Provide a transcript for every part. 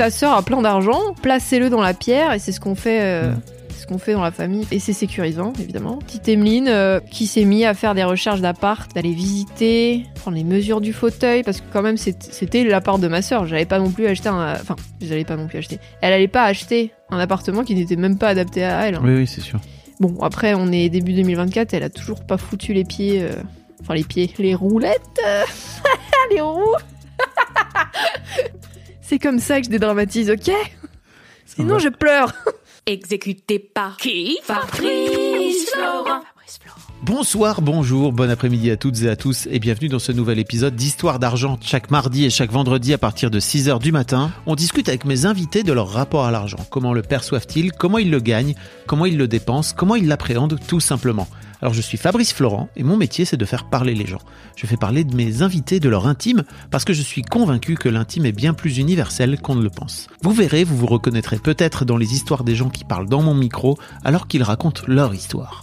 Ta sœur a plein d'argent, placez-le dans la pierre et c'est ce qu'on fait. euh, ce qu'on fait dans la famille et c'est sécurisant évidemment. Petite Emeline euh, qui s'est mis à faire des recherches d'appart, d'aller visiter, prendre les mesures du fauteuil parce que quand même c'était l'appart de ma sœur. J'allais pas non plus acheter un, enfin j'allais pas non plus acheter. Elle allait pas acheter un appartement qui n'était même pas adapté à elle. hein. Oui, oui, c'est sûr. Bon après on est début 2024, elle a toujours pas foutu les pieds, euh, enfin les pieds, les roulettes, les roues. c'est comme ça que je dédramatise, ok Sinon je pleure. Exécuté par qui Fabrice Florent. Bonsoir, bonjour, bon après-midi à toutes et à tous et bienvenue dans ce nouvel épisode d'Histoire d'argent. Chaque mardi et chaque vendredi à partir de 6h du matin, on discute avec mes invités de leur rapport à l'argent. Comment le perçoivent-ils? Comment ils le gagnent? Comment ils le dépensent? Comment ils l'appréhendent tout simplement alors je suis Fabrice Florent et mon métier c'est de faire parler les gens. Je fais parler de mes invités de leur intime parce que je suis convaincu que l'intime est bien plus universel qu'on ne le pense. Vous verrez, vous vous reconnaîtrez peut-être dans les histoires des gens qui parlent dans mon micro alors qu'ils racontent leur histoire.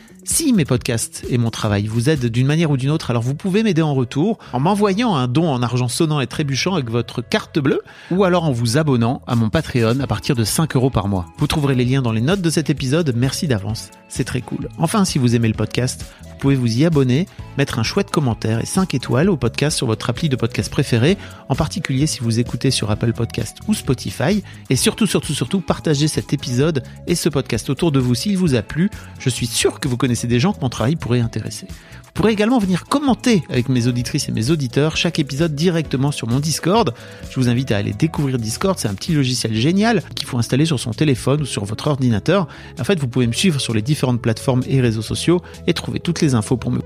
Si mes podcasts et mon travail vous aident d'une manière ou d'une autre, alors vous pouvez m'aider en retour en m'envoyant un don en argent sonnant et trébuchant avec votre carte bleue ou alors en vous abonnant à mon Patreon à partir de 5 euros par mois. Vous trouverez les liens dans les notes de cet épisode. Merci d'avance. C'est très cool. Enfin, si vous aimez le podcast, pouvez vous y abonner, mettre un chouette commentaire et 5 étoiles au podcast sur votre appli de podcast préféré, en particulier si vous écoutez sur Apple Podcast ou Spotify. Et surtout, surtout, surtout, partagez cet épisode et ce podcast autour de vous s'il vous a plu. Je suis sûr que vous connaissez des gens que mon travail pourrait intéresser. Vous pourrez également venir commenter avec mes auditrices et mes auditeurs chaque épisode directement sur mon Discord. Je vous invite à aller découvrir Discord, c'est un petit logiciel génial qu'il faut installer sur son téléphone ou sur votre ordinateur. En fait, vous pouvez me suivre sur les différentes plateformes et réseaux sociaux et trouver toutes les infos pour me...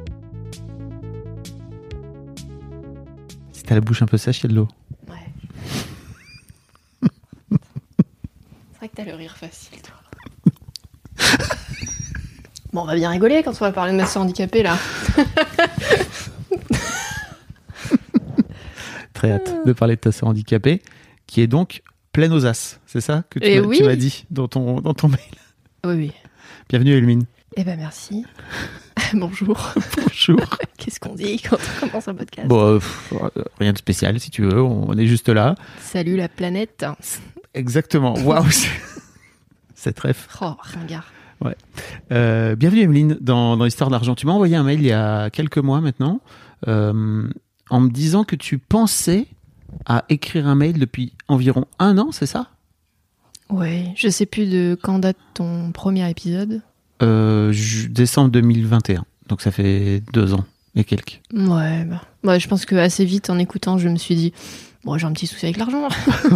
Si t'as la bouche un peu sèche, il y a de l'eau. Ouais. C'est vrai que t'as le rire facile, toi. bon, on va bien rigoler quand on va parler de ma soeur handicapée, là. Très hâte de parler de ta sœur handicapée, qui est donc pleine aux as. C'est ça que tu Eh m'as oui. tu m'as dit dans ton, dans ton mail? Oui, oui. Bienvenue, Elmine. Eh ben, merci. Bonjour. Bonjour. Qu'est-ce qu'on dit quand on commence un podcast? Bon, euh, rien de spécial si tu veux, on est juste là. Salut la planète. Exactement. Waouh, c'est- cette ref. Oh, ringard. Euh, bienvenue Emeline dans, dans Histoire d'argent. Tu m'as envoyé un mail il y a quelques mois maintenant euh, en me disant que tu pensais à écrire un mail depuis environ un an, c'est ça? Ouais, je sais plus de quand date ton premier épisode. euh, Décembre 2021. Donc ça fait deux ans et quelques. Ouais, bah, bah, je pense que assez vite en écoutant, je me suis dit, bon, j'ai un petit souci avec l'argent.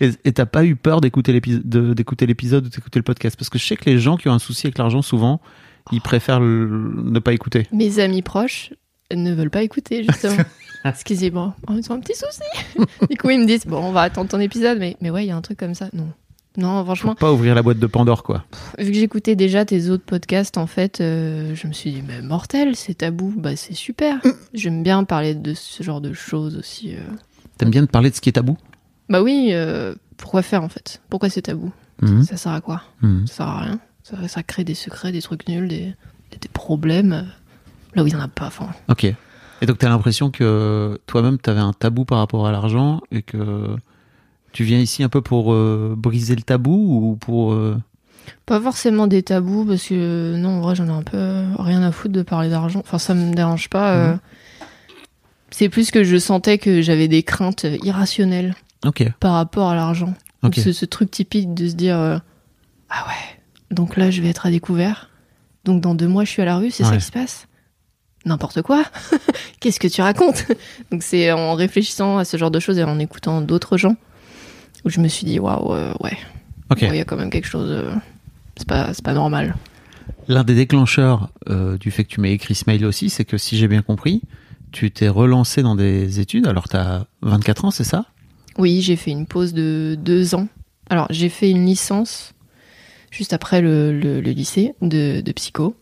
et t'as pas eu peur d'écouter l'épisode, de- d'écouter l'épisode ou d'écouter le podcast? Parce que je sais que les gens qui ont un souci avec l'argent, souvent, ils préfèrent le- ne pas écouter. Mes amis proches ne veulent pas écouter, justement. Parce qu'ils disent, bon, ils ont un petit souci. du coup, ils me disent, bon, on va attendre ton épisode, mais, mais ouais, il y a un truc comme ça. Non. Non, Faut franchement, pas ouvrir la boîte de Pandore, quoi. vu que j'écoutais déjà tes autres podcasts, en fait, euh, je me suis dit, mais mortel, c'est tabou. Bah, c'est super. J'aime bien parler de ce genre de choses aussi. euh. T'aimes bien de parler de ce qui est tabou? Bah oui, euh, pourquoi faire, en fait? Pourquoi c'est tabou? Mhm. Ça sert à quoi? Mhm. Ça sert à rien. Ça, ça crée des secrets, des trucs nuls, des, des- des problèmes. euh, Là où il y en a pas. Enfin, Ok. Et donc, tu as l'impression que toi-même, tu avais un tabou par rapport à l'argent et que tu viens ici un peu pour euh, briser le tabou ou pour. euh, Pas forcément des tabous, parce que non, en vrai, j'en ai un peu rien à foutre de parler d'argent. Enfin, ça me dérange pas. Mhm. C'est plus que je sentais que j'avais des craintes irrationnelles Ok. par rapport à l'argent. Ok. Ce, truc typique de se dire euh, Ah ouais, donc là, je vais être à découvert. Donc, dans deux mois, je suis à la rue, c'est ça qui se passe? N'importe quoi Qu'est-ce que tu racontes? Donc, c'est en réfléchissant à ce genre de choses et en écoutant d'autres gens où je me suis dit Waouh, euh, ouais, il y a quand même quelque chose. euh, c'est pas, c'est pas normal. L'un des déclencheurs euh, du fait que tu m'aies écrit ce mail aussi, c'est que si j'ai bien compris, tu t'es relancé dans des études. Alors, tu as 24 ans, c'est ça? Oui, j'ai fait une pause de deux ans. Alors, j'ai fait une licence juste après le, le- le lycée de, de psycho.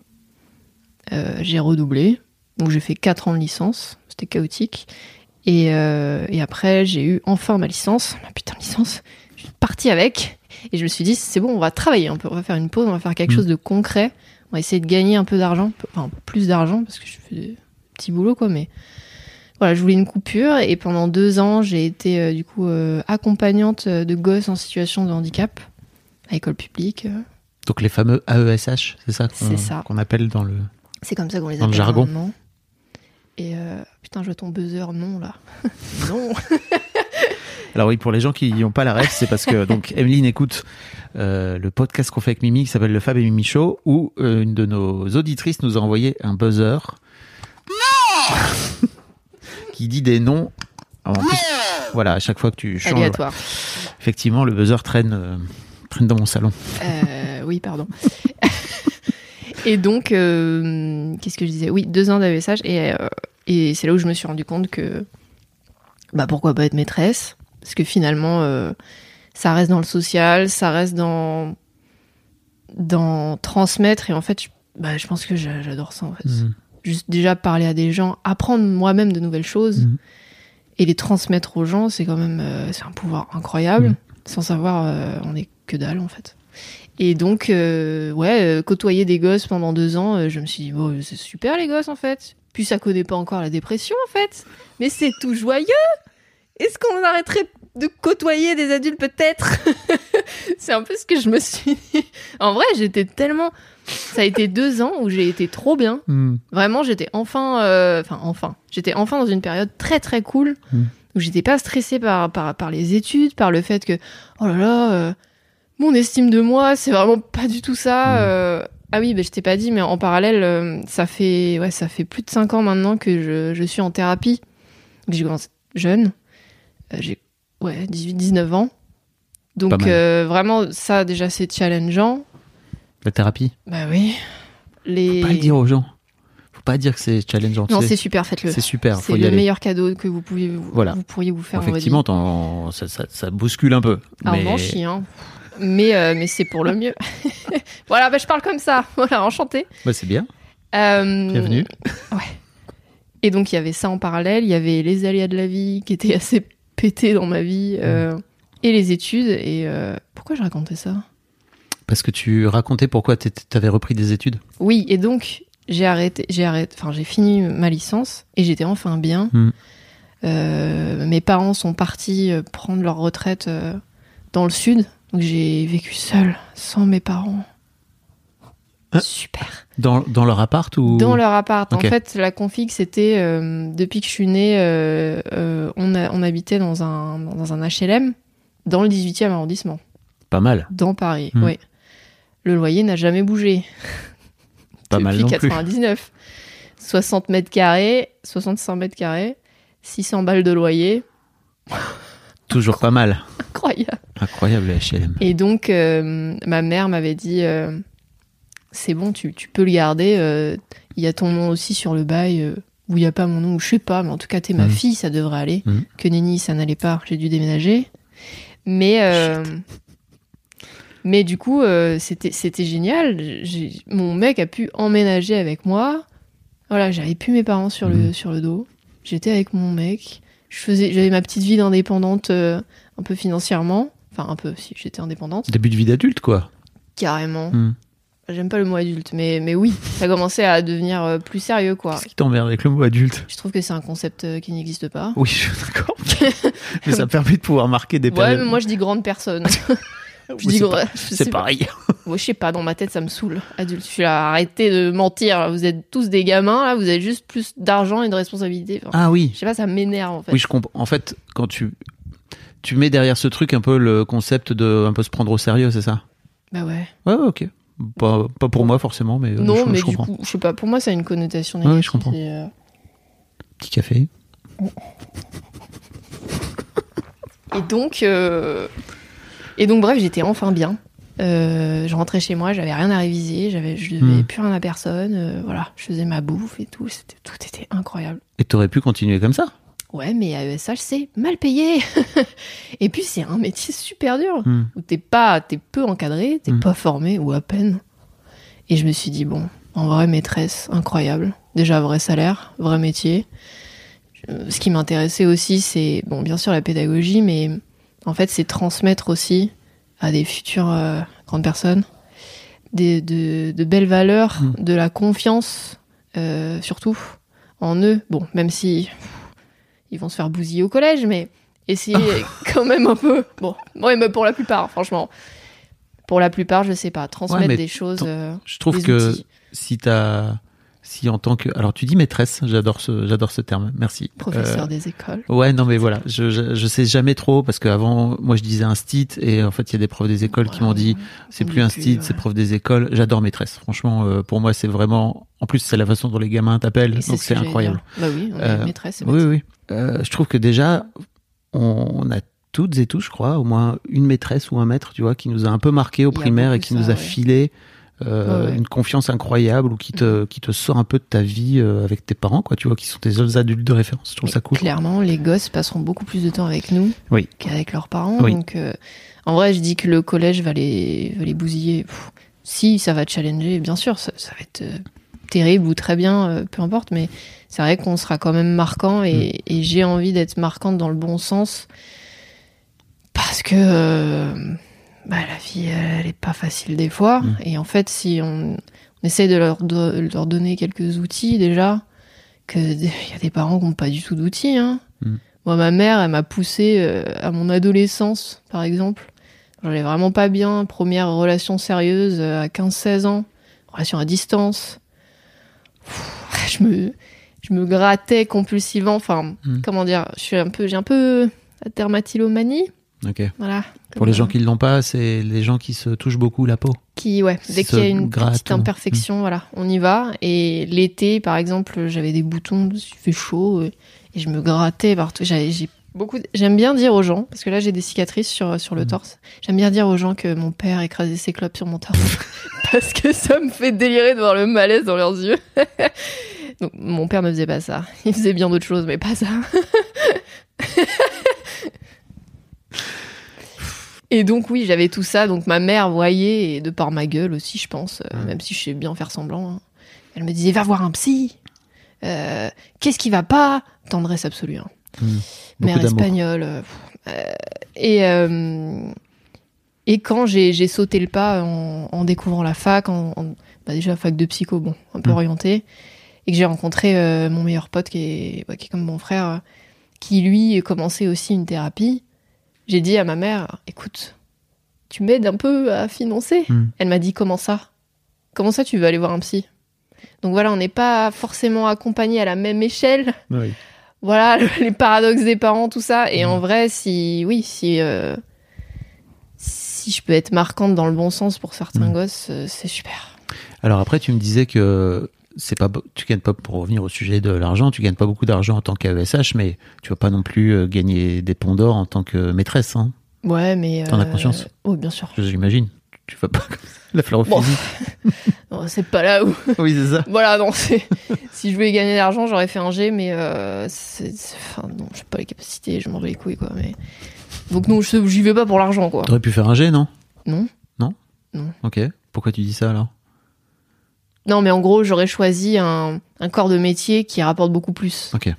Euh, j'ai redoublé. Donc, j'ai fait quatre ans de licence. C'était chaotique. Et, euh, et après, j'ai eu enfin ma licence. Ma putain de licence. Je suis partie avec. Et je me suis dit, c'est bon, on va travailler un peu. On va faire une pause. On va faire quelque Mm. chose de concret. On va essayer de gagner un peu d'argent. Enfin, plus d'argent, parce que je fais des petits boulots, quoi. Mais voilà, je voulais une coupure et pendant deux ans, j'ai été euh, du coup euh, accompagnante euh, de gosses en situation de handicap à école publique. Donc, les fameux AESH, c'est ça qu'on C'est ça. qu'on appelle dans le. C'est comme ça qu'on les Dans le appelle jargon. maintenant. Et euh, putain, je vois ton buzzer, non là. non. Alors oui, pour les gens qui n'ont pas la ref, c'est parce que donc Emeline écoute euh, le podcast qu'on fait avec Mimi qui s'appelle le Fab et Mimi Show, où euh, une de nos auditrices nous a envoyé un buzzer qui dit des noms. Alors, en plus, voilà, à chaque fois que tu changes, Aléatoire. effectivement, le buzzer traîne, euh, traîne dans mon salon. Euh, oui, pardon. et donc, euh, qu'est-ce que je disais? Oui, deux ans d'AESH. Et, et c'est là où je me suis rendu compte que, bah, pourquoi pas être maîtresse? Parce que finalement, ça reste dans le social, ça reste dans, dans transmettre. Et en fait, je, bah, je pense que j'a- j'adore ça, en fait. Mhm. Juste déjà parler à des gens, apprendre moi-même de nouvelles choses Mhm. et les transmettre aux gens, c'est quand même euh, c'est un pouvoir incroyable. Mhm. Sans savoir, euh, on est que dalle en fait. Et donc, euh, ouais, euh, côtoyer des gosses pendant deux ans, je me suis dit, bon, c'est super les gosses en fait. Puis ça connaît pas encore la dépression en fait. Mais c'est tout joyeux. Est-ce qu'on arrêterait de côtoyer des adultes peut-être? C'est un peu ce que je me suis dit. En vrai, j'étais tellement. Ça a été deux ans où j'ai été trop bien. Mhm. Vraiment, j'étais enfin, euh, enfin enfin, j'étais enfin dans une période très très cool Mm. où j'étais pas stressée par, par par les études, par le fait que oh là là, euh, mon estime de moi, c'est vraiment pas du tout ça. Mm. euh. ah oui, bah, je t'ai pas dit, mais en parallèle, ça fait ouais, ça fait plus de cinq ans maintenant que je, je suis en thérapie. J'ai commencé jeune, j'ai ouais 18-19 ans. Pas Donc vraiment, ça déjà c'est challengeant. La thérapie. Bah oui. Les... Faut pas le dire aux gens. Faut pas dire que c'est challengeant. Non, c'est super, faites-le. c'est super. C'est le aller. meilleur cadeau que vous, pouviez, vous, Voilà. vous pourriez vous faire. Effectivement, t'en- ça, ça, ça bouscule un peu. Ah, mais... on en chie, hein. Mais, euh, mais c'est pour le mieux. voilà, bah, je parle comme ça. Voilà, enchanté. Bah, c'est bien. Euh, Bienvenue. Et donc, il y avait ça en parallèle. Il y avait les aléas de la vie qui étaient assez pétés dans ma vie. euh, et les études. Et pourquoi je racontais ça? Parce que tu racontais pourquoi tu avais repris des études. Oui, et donc, j'ai arrêté, j'ai arrêté, enfin, j'ai fini ma licence et j'étais enfin bien. Hmm. Euh, mes parents sont partis euh, prendre leur retraite euh, dans le sud, donc j'ai vécu seule, sans mes parents. Hein Super. Dans, dans leur appart ou? Dans leur appart. En fait, la config, c'était euh, depuis que je suis née, euh, on, a- on habitait dans un, dans un HLM dans le 18e arrondissement, Pas mal. dans Paris. Hmm. Oui. Le loyer n'a jamais bougé. Pas mal non plus. 99. 60 mètres carrés, 65 mètres carrés, 600 balles de loyer. Toujours pas mal. Incroyable. Incroyable le HLM. Et donc, euh, ma mère m'avait dit euh, C'est bon, tu, tu peux le garder. euh, Il y a ton nom aussi sur le bail. ou il n'y a pas mon nom, ou je sais pas, mais en tout cas, t'es ma Mhm. fille, ça devrait aller. Mhm. Que Nenni, ça n'allait pas, j'ai dû déménager. Mais, mais du coup, euh, c'était c'était génial. Mon mec a pu emménager avec moi. Voilà, j'avais plus mes parents sur, le, Mhm. sur le dos. J'étais avec mon mec. Je faisais, j'avais ma petite vie d'indépendante, euh, un peu financièrement. Enfin, un peu, si j'étais indépendante. Début de vie d'adulte, quoi. Carrément. Hmm. J'aime pas le mot adulte, mais, mais oui, ça commençait à devenir euh, plus sérieux, quoi. Qu'est-ce qui t'emmerde avec le mot adulte? Je trouve que c'est un concept qui n'existe pas. Oui, je suis d'accord. mais ça permet de pouvoir marquer des Ouais, périodes. mais moi je dis grande personne. je dis c'est pareil. Moi, je sais pas, dans ma tête, ça me saoule. Adulte, je suis là, arrêtez de mentir. là. Vous êtes tous des gamins, là, vous avez juste plus d'argent et de responsabilités. Enfin, Ah oui. Je sais pas, ça m'énerve en fait. Oui, je comprends. En fait, quand tu tu mets derrière ce truc un peu le concept de un peu se prendre au sérieux, c'est ça? Bah ouais. Ouais, ouais, ok. Pas, pas pour moi forcément, mais euh, non, je, mais je du comprends. coup, je sais pas, pour moi, ça a une connotation Ouais, négative. je comprends. euh, Petit café. Et donc, euh, et donc bref, j'étais enfin bien. Euh, je rentrais chez moi, j'avais rien à réviser, j'avais, je devais Hmm. plus rien à personne. euh, voilà, je faisais ma bouffe et tout. C'était, tout était incroyable. Et t'aurais pu continuer comme ça? Ouais, mais à ESH, c'est mal payé. et puis, c'est un métier super dur Hmm. où t'es pas, t'es peu encadré, t'es Hmm. pas formé ou à peine. Et je me suis dit bon, en vraie maîtresse, incroyable. Déjà vrai salaire, vrai métier. Je- Ce qui m'intéressait aussi, c'est bon, bien sûr la pédagogie, mais en fait, c'est transmettre aussi à des futures euh, grandes personnes des, de, de belles valeurs, Hmm. de la confiance, euh, surtout en eux. Bon, même si ils vont se faire bousiller au collège, mais essayer quand même un peu. Bon, ouais, mais pour la plupart, franchement. Pour la plupart, je sais pas, transmettre des choses. euh, Je trouve que outils. si t'as si en tant que alors tu dis maîtresse, j'adore ce j'adore ce terme. Merci. professeur Euh, des écoles. Ouais, non, mais voilà, je, je, je sais jamais trop parce qu'avant, moi, je disais un stit et en fait, il y a des profs des écoles qui m'ont dit c'est plus dit un plus, stit, ouais. c'est prof des écoles. J'adore maîtresse. Franchement, euh, pour moi, c'est vraiment. En plus, c'est la façon dont les gamins t'appellent, donc ce c'est incroyable. Bah oui, on est Euh, maîtresse. Oui, oui. Euh, je trouve que déjà, on, on a toutes et tous, je crois, au moins une maîtresse ou un maître, tu vois, qui nous a un peu marqué au primaire et qui ça, nous a ouais. filé euh, Ouais, une confiance incroyable ou qui te, qui te sort un peu de ta vie euh, avec tes parents, quoi, tu vois, qui sont tes seuls adultes de référence. Je trouve ça cool. Clairement, les gosses passeront beaucoup plus de temps avec nous Oui. qu'avec leurs parents. Oui. Donc, euh, en vrai, je dis que le collège va les, va les bousiller. Pff, si, ça va te challenger, bien sûr, ça, ça va être terrible ou très bien, peu importe, mais c'est vrai qu'on sera quand même marquant Mm. et, et j'ai envie d'être marquante dans le bon sens parce que bah, la vie, elle est pas facile des fois. Mm. Et en fait, si on, on essaye de leur, de leur donner quelques outils déjà, que il y a des parents qui n'ont pas du tout d'outils. Hein. Mm. Moi, ma mère, elle m'a poussé euh, à mon adolescence, par exemple. J'allais vraiment pas bien. Première relation sérieuse euh, à 15-16 ans. Relation à distance. Pff, je me, je me grattais compulsivement. Enfin, Mm. comment dire Je suis un peu, j'ai un peu la dermatillomanie. Ok. Voilà. Pour les gens euh, qui ne l'ont pas, c'est les gens qui se touchent beaucoup la peau. qui ouais dès qu'il y a une petite imperfection voilà on y va. Et l'été par exemple j'avais des boutons il fait chaud et, et je me grattais partout. J'ai beaucoup j'aime bien dire aux gens parce que là j'ai des cicatrices sur sur le Mhm. torse. J'aime bien dire aux gens que mon père écrasait ses clopes sur mon torse. Parce que ça me fait délirer de voir le malaise dans leurs yeux. Donc mon père ne faisait pas ça. Il faisait bien d'autres choses mais pas ça Et donc oui, j'avais tout ça. Donc ma mère voyait, et de par ma gueule aussi, je pense, euh, même si je sais bien faire semblant, hein. elle me disait va voir un psy. Euh, Qu'est-ce qui va pas? Tendresse absolue. hein. Mm. Beaucoup Mère espagnole. euh, et et quand j'ai sauté le pas en, en découvrant la fac, en, en- bah déjà fac de psycho, bon, un peu Mm. orienté, et que j'ai rencontré euh, mon meilleur pote qui est, qui est comme mon frère, euh, qui lui commençait aussi une thérapie, j'ai dit à ma mère, écoute, tu m'aides un peu à financer. Mm. Elle m'a dit comment ça? Comment ça tu veux aller voir un psy? Donc voilà, on n'est pas forcément accompagné à la même échelle Oui. voilà les paradoxes des parents tout ça et en vrai si oui si euh, si je peux être marquante dans le bon sens pour certains Mhm. gosses euh, c'est super Alors après, tu me disais que c'est pas, tu gagnes pas pour revenir au sujet de l'argent, tu gagnes pas beaucoup d'argent en tant qu'AESH, mais tu vas pas non plus euh, gagner des ponts d'or en tant que maîtresse, hein, ouais mais T'en as euh, conscience oh bien sûr j'imagine. Tu vas pas la fleur au Bon. c'est pas là où Oui, c'est ça. voilà non c'est si je voulais gagner de l'argent j'aurais fait un G mais euh, c'est enfin non j'ai pas les capacités je m'en bats les couilles quoi mais donc non j'y vais pas pour l'argent quoi T'aurais pu faire un G, non? Non Non? Non. Ok. Pourquoi tu dis ça alors? Non mais en gros j'aurais choisi un, un corps de métier qui rapporte beaucoup plus Ok.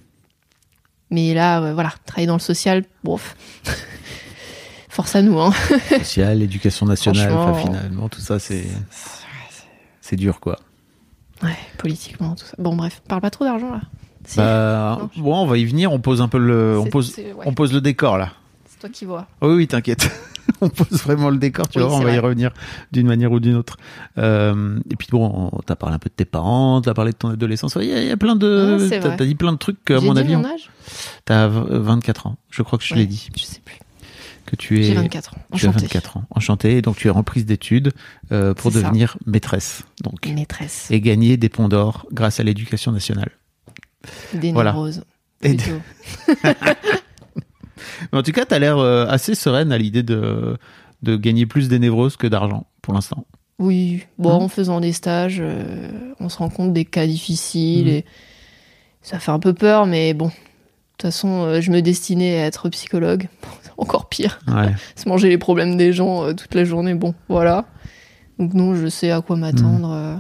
Mais là, euh, voilà, travailler dans le social, bof. Force à nous, hein. Social, éducation nationale, enfin finalement, tout ça, c'est. c'est dur quoi. Ouais, politiquement, tout ça. Bon, bref, parle pas trop d'argent là. Si. Bah, Non, je- bon, on va y venir. On pose un peu le, on pose, ouais, on pose le décor là. Toi qui vois. Oh oui, oui, t'inquiète. on pose vraiment le décor. Tu Oui, vois, on va y revenir d'une manière ou d'une autre. Euh, et puis bon, on t'a parlé un peu de tes parents, t'as parlé de ton adolescence. Il y, a- il y a plein de, Ah, t'as t'as dit plein de trucs à mon dit avis, mon on- âge t'as v- 24 ans. Je crois que je Ouais, l'ai dit. Je sais plus. Que tu es, J'ai 24 ans. tu as Enchantée. 24 ans. Enchanté. Donc tu es reprise d'études euh, pour ça. devenir maîtresse. Donc Maîtresse. et gagner des ponts d'or grâce à l'éducation nationale. Des Voilà. névroses. Et. Mais en tout cas, t'as l'air euh, assez sereine à l'idée de de gagner plus des névroses que d'argent pour l'instant. Oui, bon, en faisant des stages, euh, on se rend compte des cas difficiles Mhm. et ça fait un peu peur, mais bon. De toute façon, euh, je me destinais à être psychologue. Encore pire. Ouais. Se manger les problèmes des gens euh, toute la journée, bon, voilà. Donc non, je sais à quoi m'attendre. euh.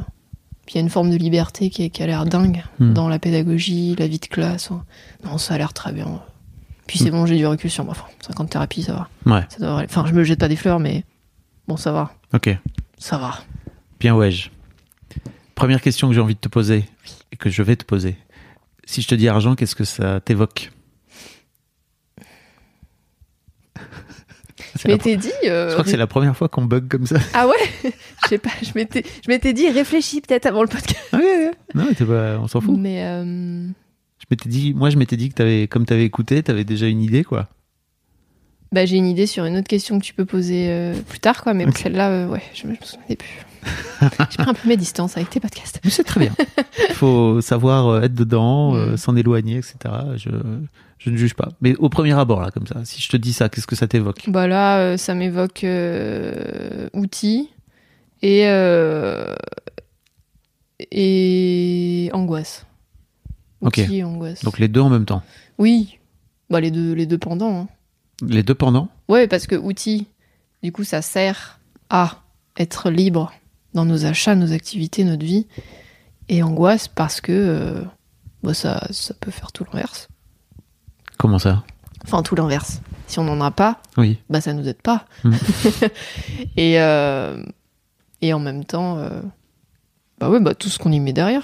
Puis il y a une forme de liberté qui, est- qui a l'air dingue Mhm. dans la pédagogie, la vie de classe. Non, ça a l'air très bien. Puis c'est bon, j'ai du recul sur moi. Enfin, 50 thérapies, ça va. Ouais. Ça devrait aller. Enfin, je me jette pas des fleurs, mais bon, ça va. Ok. Ça va. Bien ouais. Première question que j'ai envie de te poser et que je vais te poser. Si je te dis argent, qu'est-ce que ça t'évoque? Je m'étais dit. euh, Je crois que c'est la première fois qu'on bug comme ça. Ah ouais? Je sais pas, je m'étais, je m'étais dit réfléchis peut-être avant le podcast. Ah ouais, ouais. Non, pas- on s'en fout. Mais euh, Je m'étais dit, moi, je m'étais dit que t'avais, comme t'avais écouté, t'avais déjà une idée, quoi. bah, j'ai une idée sur une autre question que tu peux poser euh, plus tard, quoi. Mais celle-là, euh, ouais, je me, je me souvenais plus. j'ai pris un peu mes distances avec tes podcasts. Mais c'est très bien. Il faut savoir euh, être dedans, euh, Mm. s'en éloigner, etc. Je, je ne juge pas. Mais au premier abord, là, comme ça, si je te dis ça, qu'est-ce que ça t'évoque? Bah là, ça m'évoque outils et et angoisse. Angoisse. Donc les deux en même temps. Oui, bah les deux, les deux pendant. hein. Les deux pendant Ouais, parce que outils, du coup, ça sert à être libre dans nos achats, nos activités, notre vie. Et angoisse parce que euh, bah, ça, ça peut faire tout l'inverse. Comment ça? Enfin, tout l'inverse. Si on n'en a pas, Oui. bah ça nous aide pas. Mm. et, euh, et en même temps, euh, bah ouais, bah tout ce qu'on y met derrière.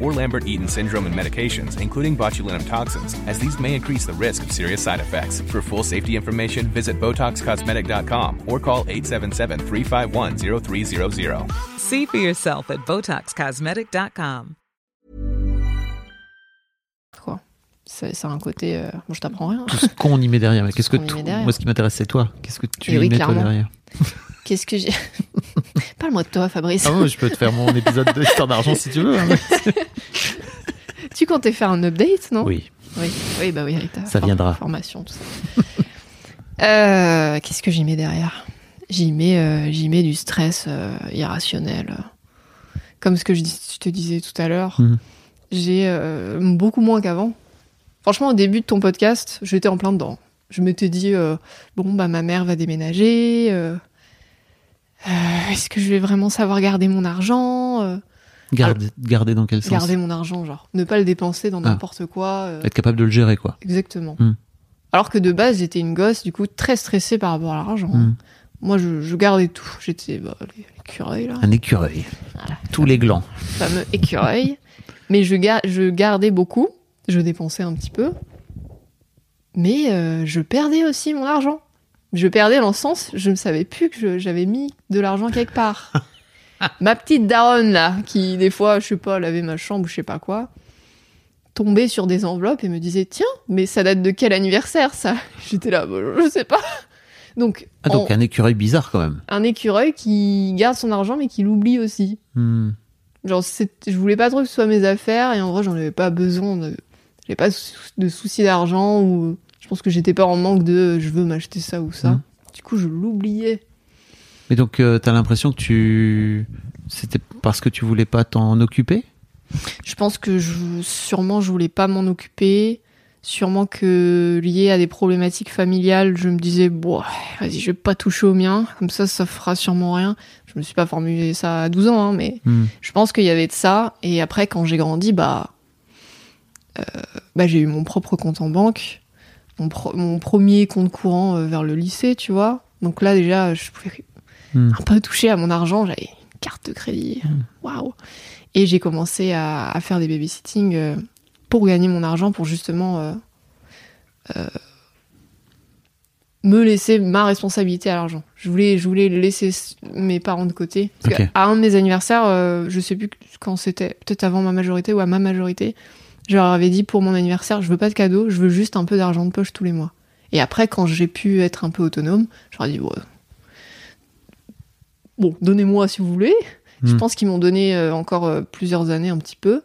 or Lambert-Eaton syndrome and medications, including botulinum toxins, as these may increase the risk of serious side effects. For full safety information, visit BotoxCosmetic.com or call 877-351-0300. See for yourself at BotoxCosmetic.com. Quoi. C'est ça a un côté. euh, Bon, je t'apprends rien. Tout ce qu'on y met derrière. Mais qu'est-ce que qu'on y tu- met derrière. moi, ce qui m'intéresse, c'est toi. Qu'est-ce que tu Eh y oui, mets toi derrière Qu'est-ce que j'ai. Parle-moi de toi, Fabrice. Ah ouais, je peux te faire mon épisode de Histoire d'argent si tu veux. hein. Tu comptais faire un update, non? Oui. Oui, oui, bah oui, avec ta Ça viendra. formation, tout ça. Euh, Qu'est-ce que j'y mets derrière? J'y mets, euh, j'y mets du stress euh, irrationnel. Comme ce que je, te disais tout à l'heure. Mhm. j'ai beaucoup moins qu'avant. Franchement, au début de ton podcast, j'étais en plein dedans. Je m'étais dit, bon, bah, ma mère va déménager. Euh, Est-ce que je vais vraiment savoir garder mon argent euh, Garder, garder dans quel sens? Garder mon argent, genre. Ne pas le dépenser dans Ah. n'importe quoi. euh, Être capable de le gérer, quoi. Exactement. Hmm. Alors que de base, j'étais une gosse, du coup, très stressée par rapport à l'argent. Hmm. Moi, je, je gardais tout. J'étais bah, l'écureuil, là. Un écureuil. Tous les glands. fameux écureuil. Mais je, ga- je gardais beaucoup, je dépensais un petit peu, mais euh, je perdais aussi mon argent. Je perdais dans le sens, je ne savais plus que j'avais mis de l'argent quelque part. ma petite daronne là, qui des fois, je sais pas, lavait ma chambre ou je sais pas quoi, tombait sur des enveloppes et me disait tiens, mais ça date de quel anniversaire ça? J'étais là, bah, je sais pas. Donc, Ah, donc en- un écureuil bizarre, quand même. un écureuil qui garde son argent mais qui l'oublie aussi. Hmm. Genre, je voulais pas trop que ce soit mes affaires et en vrai, j'en avais pas besoin. De... J'avais pas de soucis d'argent ou pense que j'étais pas en manque de je veux m'acheter ça ou ça. Mhm. Du coup, je l'oubliais. Mais donc, euh, t'as l'impression que tu. C'était parce que tu voulais pas t'en occuper? Je pense que je, sûrement je voulais pas m'en occuper. Sûrement que lié à des problématiques familiales, je me disais bon, vas-y, je vais pas toucher au mien, comme ça, ça fera sûrement rien. Je me suis pas formulé ça à 12 ans, hein, mais Hmm. je pense qu'il y avait de ça. Et après, quand j'ai grandi, bah, euh, bah j'ai eu mon propre compte en banque, mon, pro- mon premier compte courant euh, vers le lycée, tu vois. Donc là, déjà, je pouvais Hmm. un peu toucher à mon argent. J'avais une carte de crédit. Waouh! Et j'ai commencé à, à faire des babysitting euh, pour gagner mon argent, pour justement euh, me laisser ma responsabilité à l'argent. Je voulais, je voulais laisser mes parents de côté. Parce qu'à un de mes anniversaires, je sais plus quand c'était, peut-être avant ma majorité ou à ma majorité, je leur avais dit pour mon anniversaire, je veux pas de cadeau, je veux juste un peu d'argent de poche tous les mois. Et après, quand j'ai pu être un peu autonome, je leur ai dit, ouais. bon, donnez-moi si vous voulez. Je Hmm. pense qu'ils m'ont donné euh, encore euh, plusieurs années un petit peu.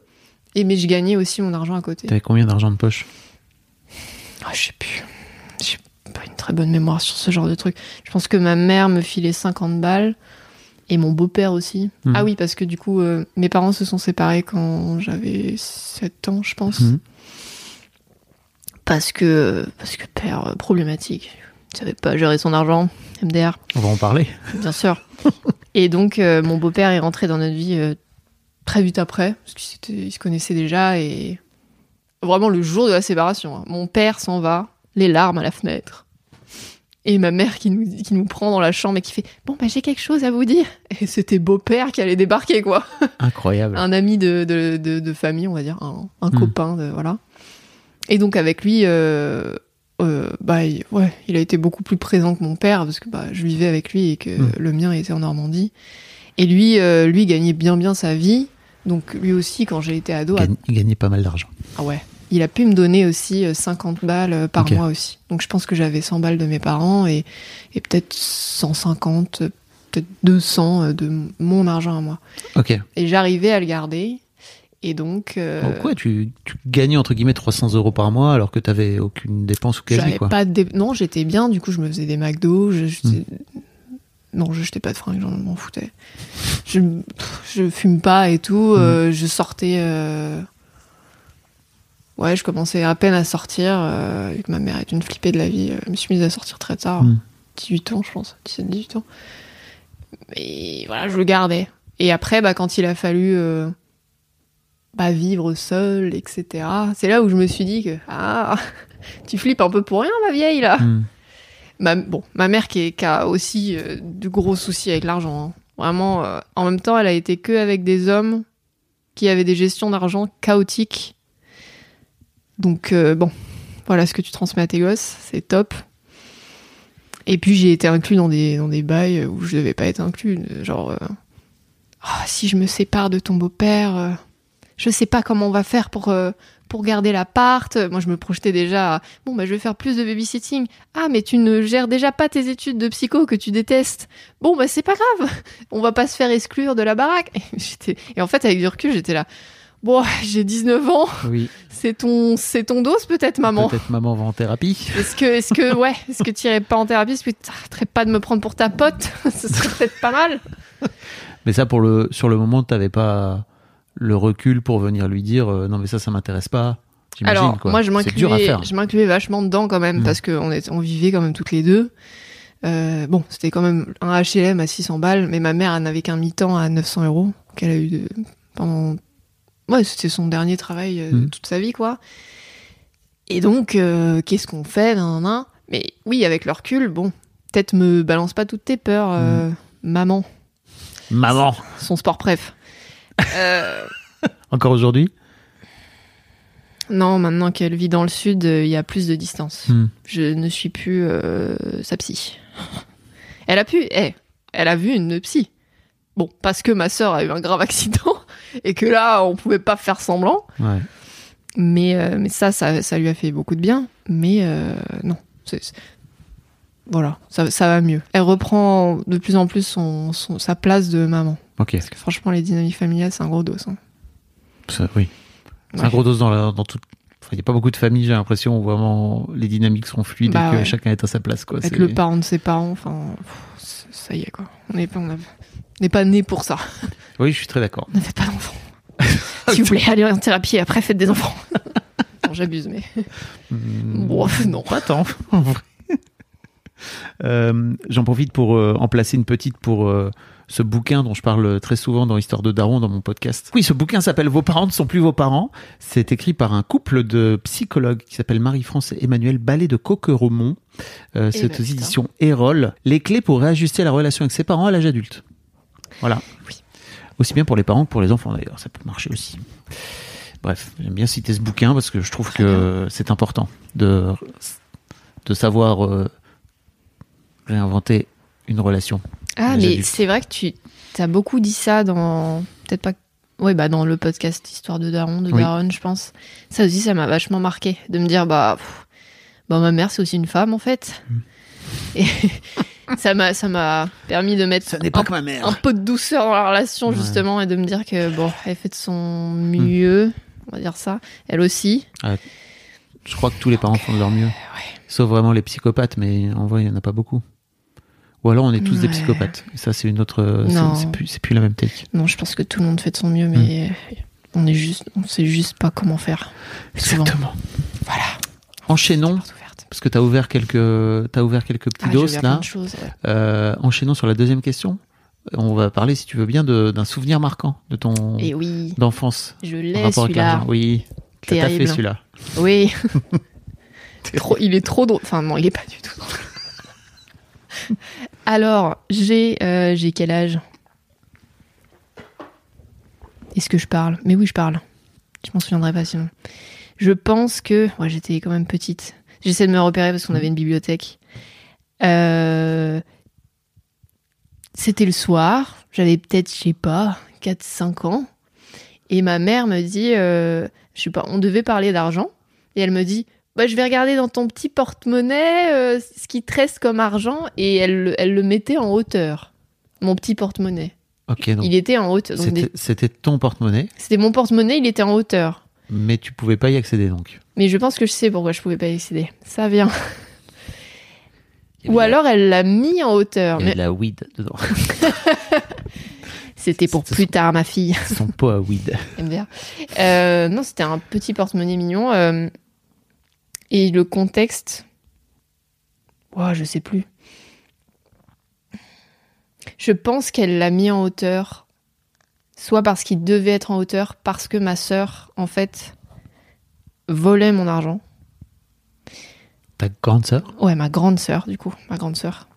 Et mais je gagnais aussi mon argent à côté. T'avais combien d'argent de poche? Ah, je sais plus. J'ai pas une très bonne mémoire sur ce genre de truc. Je pense que ma mère me filait 50 balles et mon beau-père aussi. Mhm. Ah oui, parce que du coup, euh, mes parents se sont séparés quand j'avais 7 ans, je pense. Mhm. Parce que parce que père euh, problématique. Il savait pas gérer son argent. MDR, On va en parler. bien sûr. et donc, euh, mon beau-père est rentré dans notre vie euh, très vite après, parce ils se connaissaient déjà et vraiment le jour de la séparation. hein. Mon père s'en va, les larmes à la fenêtre. Et ma mère qui nous, qui nous prend dans la chambre et qui fait Bon, bah j'ai quelque chose à vous dire. Et c'était beau-père qui allait débarquer, quoi. Incroyable. Un ami de, de, de, de famille, on va dire, un, un Hmm. copain, de, voilà. Et donc avec lui, euh, euh, bah, il, ouais, il a été beaucoup plus présent que mon père parce que bah, je vivais avec lui et que Hmm. le mien était en Normandie. Et lui, euh, lui gagnait bien bien sa vie. Donc lui aussi, quand j'ai été ado, Il gagnait pas mal d'argent. ah ouais, il a pu me donner aussi euh, 50 balles euh, par mois aussi. Donc je pense que j'avais 100 balles de mes parents et, et peut-être 150, euh, peut-être 200 euh, de mon argent à moi. Ok. Et j'arrivais à le garder. Et donc, euh, ouais, tu, tu gagnais entre guillemets 300 euros par mois alors que t'avais aucune dépense ou quasi j'avais quoi. pas de dé- non, j'étais bien. Du coup, je me faisais des McDo. Je, je- Hmm. Non, je jetais pas de fringues, j'en m'en foutais. Je, je fume pas et tout. Hmm. euh, je sortais. euh, Ouais, je commençais à peine à sortir. euh, vu que ma mère est une flippée de la vie. euh, Je me suis mise à sortir très tard. Hmm. 18 ans, je pense. 17, 18 ans. Et voilà, je le gardais. Et après, bah, quand il a fallu euh, bah, vivre seul, etc., c'est là où je me suis dit que ah, tu flippes un peu pour rien, ma vieille, là. Hmm. Ma, bon, ma mère qui, est, qui a aussi euh, de gros soucis avec l'argent. hein. Vraiment, en même temps, elle a été que avec des hommes qui avaient des gestions d'argent chaotiques. Donc, euh, bon, voilà ce que tu transmets à tes gosses, c'est top. Et puis, j'ai été inclus dans des, dans bails où je devais pas être inclus. Genre, euh, Ah, si je me sépare de ton beau-père, euh, je sais pas comment on va faire pour, euh, pour garder l'appart. Moi, je me projetais déjà à, bon, bah, je vais faire plus de babysitting. Ah, mais tu ne gères déjà pas tes études de psycho que tu détestes. Bon, bah, c'est pas grave. On va pas se faire exclure de la baraque. Et, et en fait, avec du recul, j'étais là. Bon, j'ai 19 ans. Oui. C'est ton, c'est ton dos, peut-être, maman. Peut-être maman va en thérapie. Est-ce que, est-ce que, ouais, est-ce que tu irais pas en thérapie? Est-ce que tu arrêterais pas de me prendre pour ta pote Ce serait peut-être pas mal. Mais ça pour le sur le moment t'avais pas le recul pour venir lui dire euh, non mais ça ça m'intéresse pas. J'imagine, Alors, quoi. moi, je m'incluais, je m'incluais vachement dedans quand même Mm. parce qu'on est, on vivait quand même toutes les deux. Euh, bon, c'était quand même un HLM à 600 balles, mais ma mère, elle n'avait qu'un mi-temps à 900 euros qu'elle a eu de, pendant. Ouais, c'était son dernier travail euh, Mm. toute sa vie, quoi. Et donc, euh, qu'est-ce qu'on fait nan, nan, nan? Mais oui, avec le recul, bon, peut-être me balance pas toutes tes peurs, euh, maman, Maman, son sport préf. Encore aujourd'hui? Non, maintenant qu'elle vit dans le sud, il y a plus de distance. Hmm. Je ne suis plus sa psy. Elle a pu, eh, elle a vu une psy. Bon, parce que ma sœur a eu un grave accident et que là, on pouvait pas faire semblant. Ouais. Mais, euh, mais ça, ça, ça lui a fait beaucoup de bien. Mais euh, non, voilà, ça, ça va mieux. Elle reprend de plus en plus son, son- sa place de maman. Ok. Parce que franchement, les dynamiques familiales, c'est un gros dos. hein. Ça, oui. C'est un gros dos dans, la, dans Enfin, il n'y a pas beaucoup de familles, j'ai l'impression, où vraiment les dynamiques sont fluides Bah et que ouais. chacun est à sa place. Quoi. Être le parent de ses parents, enfin, pff, ça y est quoi. On n'est pas, on a- pas né pour ça. Oui, je suis très d'accord. Ne faites pas d'enfants. si vous voulez aller en thérapie, après faites des enfants. non, j'abuse, mais Hmm, bon, non. Pas tant, en vrai. Euh, J'en profite pour euh, en placer une petite pour euh, ce bouquin dont je parle très souvent dans Histoire de Daron dans mon podcast. Oui, ce bouquin s'appelle Vos parents ne sont plus vos parents. C'est écrit par un couple de psychologues qui s'appelle Marie-France et Emmanuel Ballet de Coqueromont. Euh, Eh C'est ben, aux éditions Erol. Les clés pour réajuster la relation avec ses parents à l'âge adulte. Voilà. Oui. Aussi bien pour les parents que pour les enfants d'ailleurs. Ça peut marcher aussi. Bref, j'aime bien citer ce bouquin parce que je trouve Très que c'est important de, de savoir euh, réinventer une relation. Ah, mais c'est vrai que tu as beaucoup dit ça dans. Peut-être pas. Ouais, bah dans le podcast Histoire de Daron, de Oui. Daron, je pense. Ça aussi, ça m'a vachement marqué. De me dire, bah. pff, bah ma mère, c'est aussi une femme, en fait. Mm. Et ça m'a ça m'a permis de mettre un, ma mère. un peu de douceur dans la relation, Ouais. justement, et de me dire que, bon, elle fait de son mieux, on va dire ça. Elle aussi. Je crois que tous les parents font de leur mieux. Sauf vraiment les psychopathes, mais en vrai, il n'y en a pas beaucoup. Ou alors on est tous des psychopathes. Et ça, c'est une autre. c'est- plus, la même take. Non, je pense que tout le monde fait de son mieux, mais on est juste, on sait juste pas comment faire. Souvent. Exactement. Voilà. Enchaînons, parce que tu as ouvert quelques, t'as ouvert quelques petits Ah, dos j'ai ouvert là. choses, ouais. Euh, enchaînons sur la deuxième question. On va parler, si tu veux bien, d'un souvenir marquant de ton Et oui, d'enfance. je l'ai celui-là. Oui. Ça t'a fait celui-là. Oui. Trop- il est trop drôle. Enfin, non, il est pas du tout drôle. Alors, j'ai euh, j'ai quel âge? Est-ce que je parle? Mais oui, je parle. Je m'en souviendrai pas sinon. Je pense que. J'étais quand même petite. J'essaie de me repérer parce qu'on avait une bibliothèque. Euh, C'était le soir. J'avais peut-être, je sais pas, 4-5 ans. Et ma mère me dit, euh, je sais pas, on devait parler d'argent. Et elle me dit, bah, je vais regarder dans ton petit porte-monnaie euh, ce qui te reste comme argent. Et elle, le- elle le mettait en hauteur. Mon petit porte-monnaie. Ok, donc Il était en hauteur. C'était des- ton porte-monnaie, C'était mon porte-monnaie, il était en hauteur. mais tu pouvais pas y accéder donc. Mais je pense que je sais pourquoi je pouvais pas y accéder. Ça vient. Ou alors elle l'a mis en hauteur. il y Mais avait de la weed dedans. c'était pour plus son- tard, ma fille. Son pot à weed. Euh, non, c'était un petit porte-monnaie mignon. euh, et le contexte. Ouah, je sais plus. Je pense qu'elle l'a mis en hauteur. Soit parce qu'il devait être en hauteur, parce que ma sœur, en fait, volait mon argent. Ta grande sœur? Ouais, ma grande sœur, du coup. Ma grande sœur.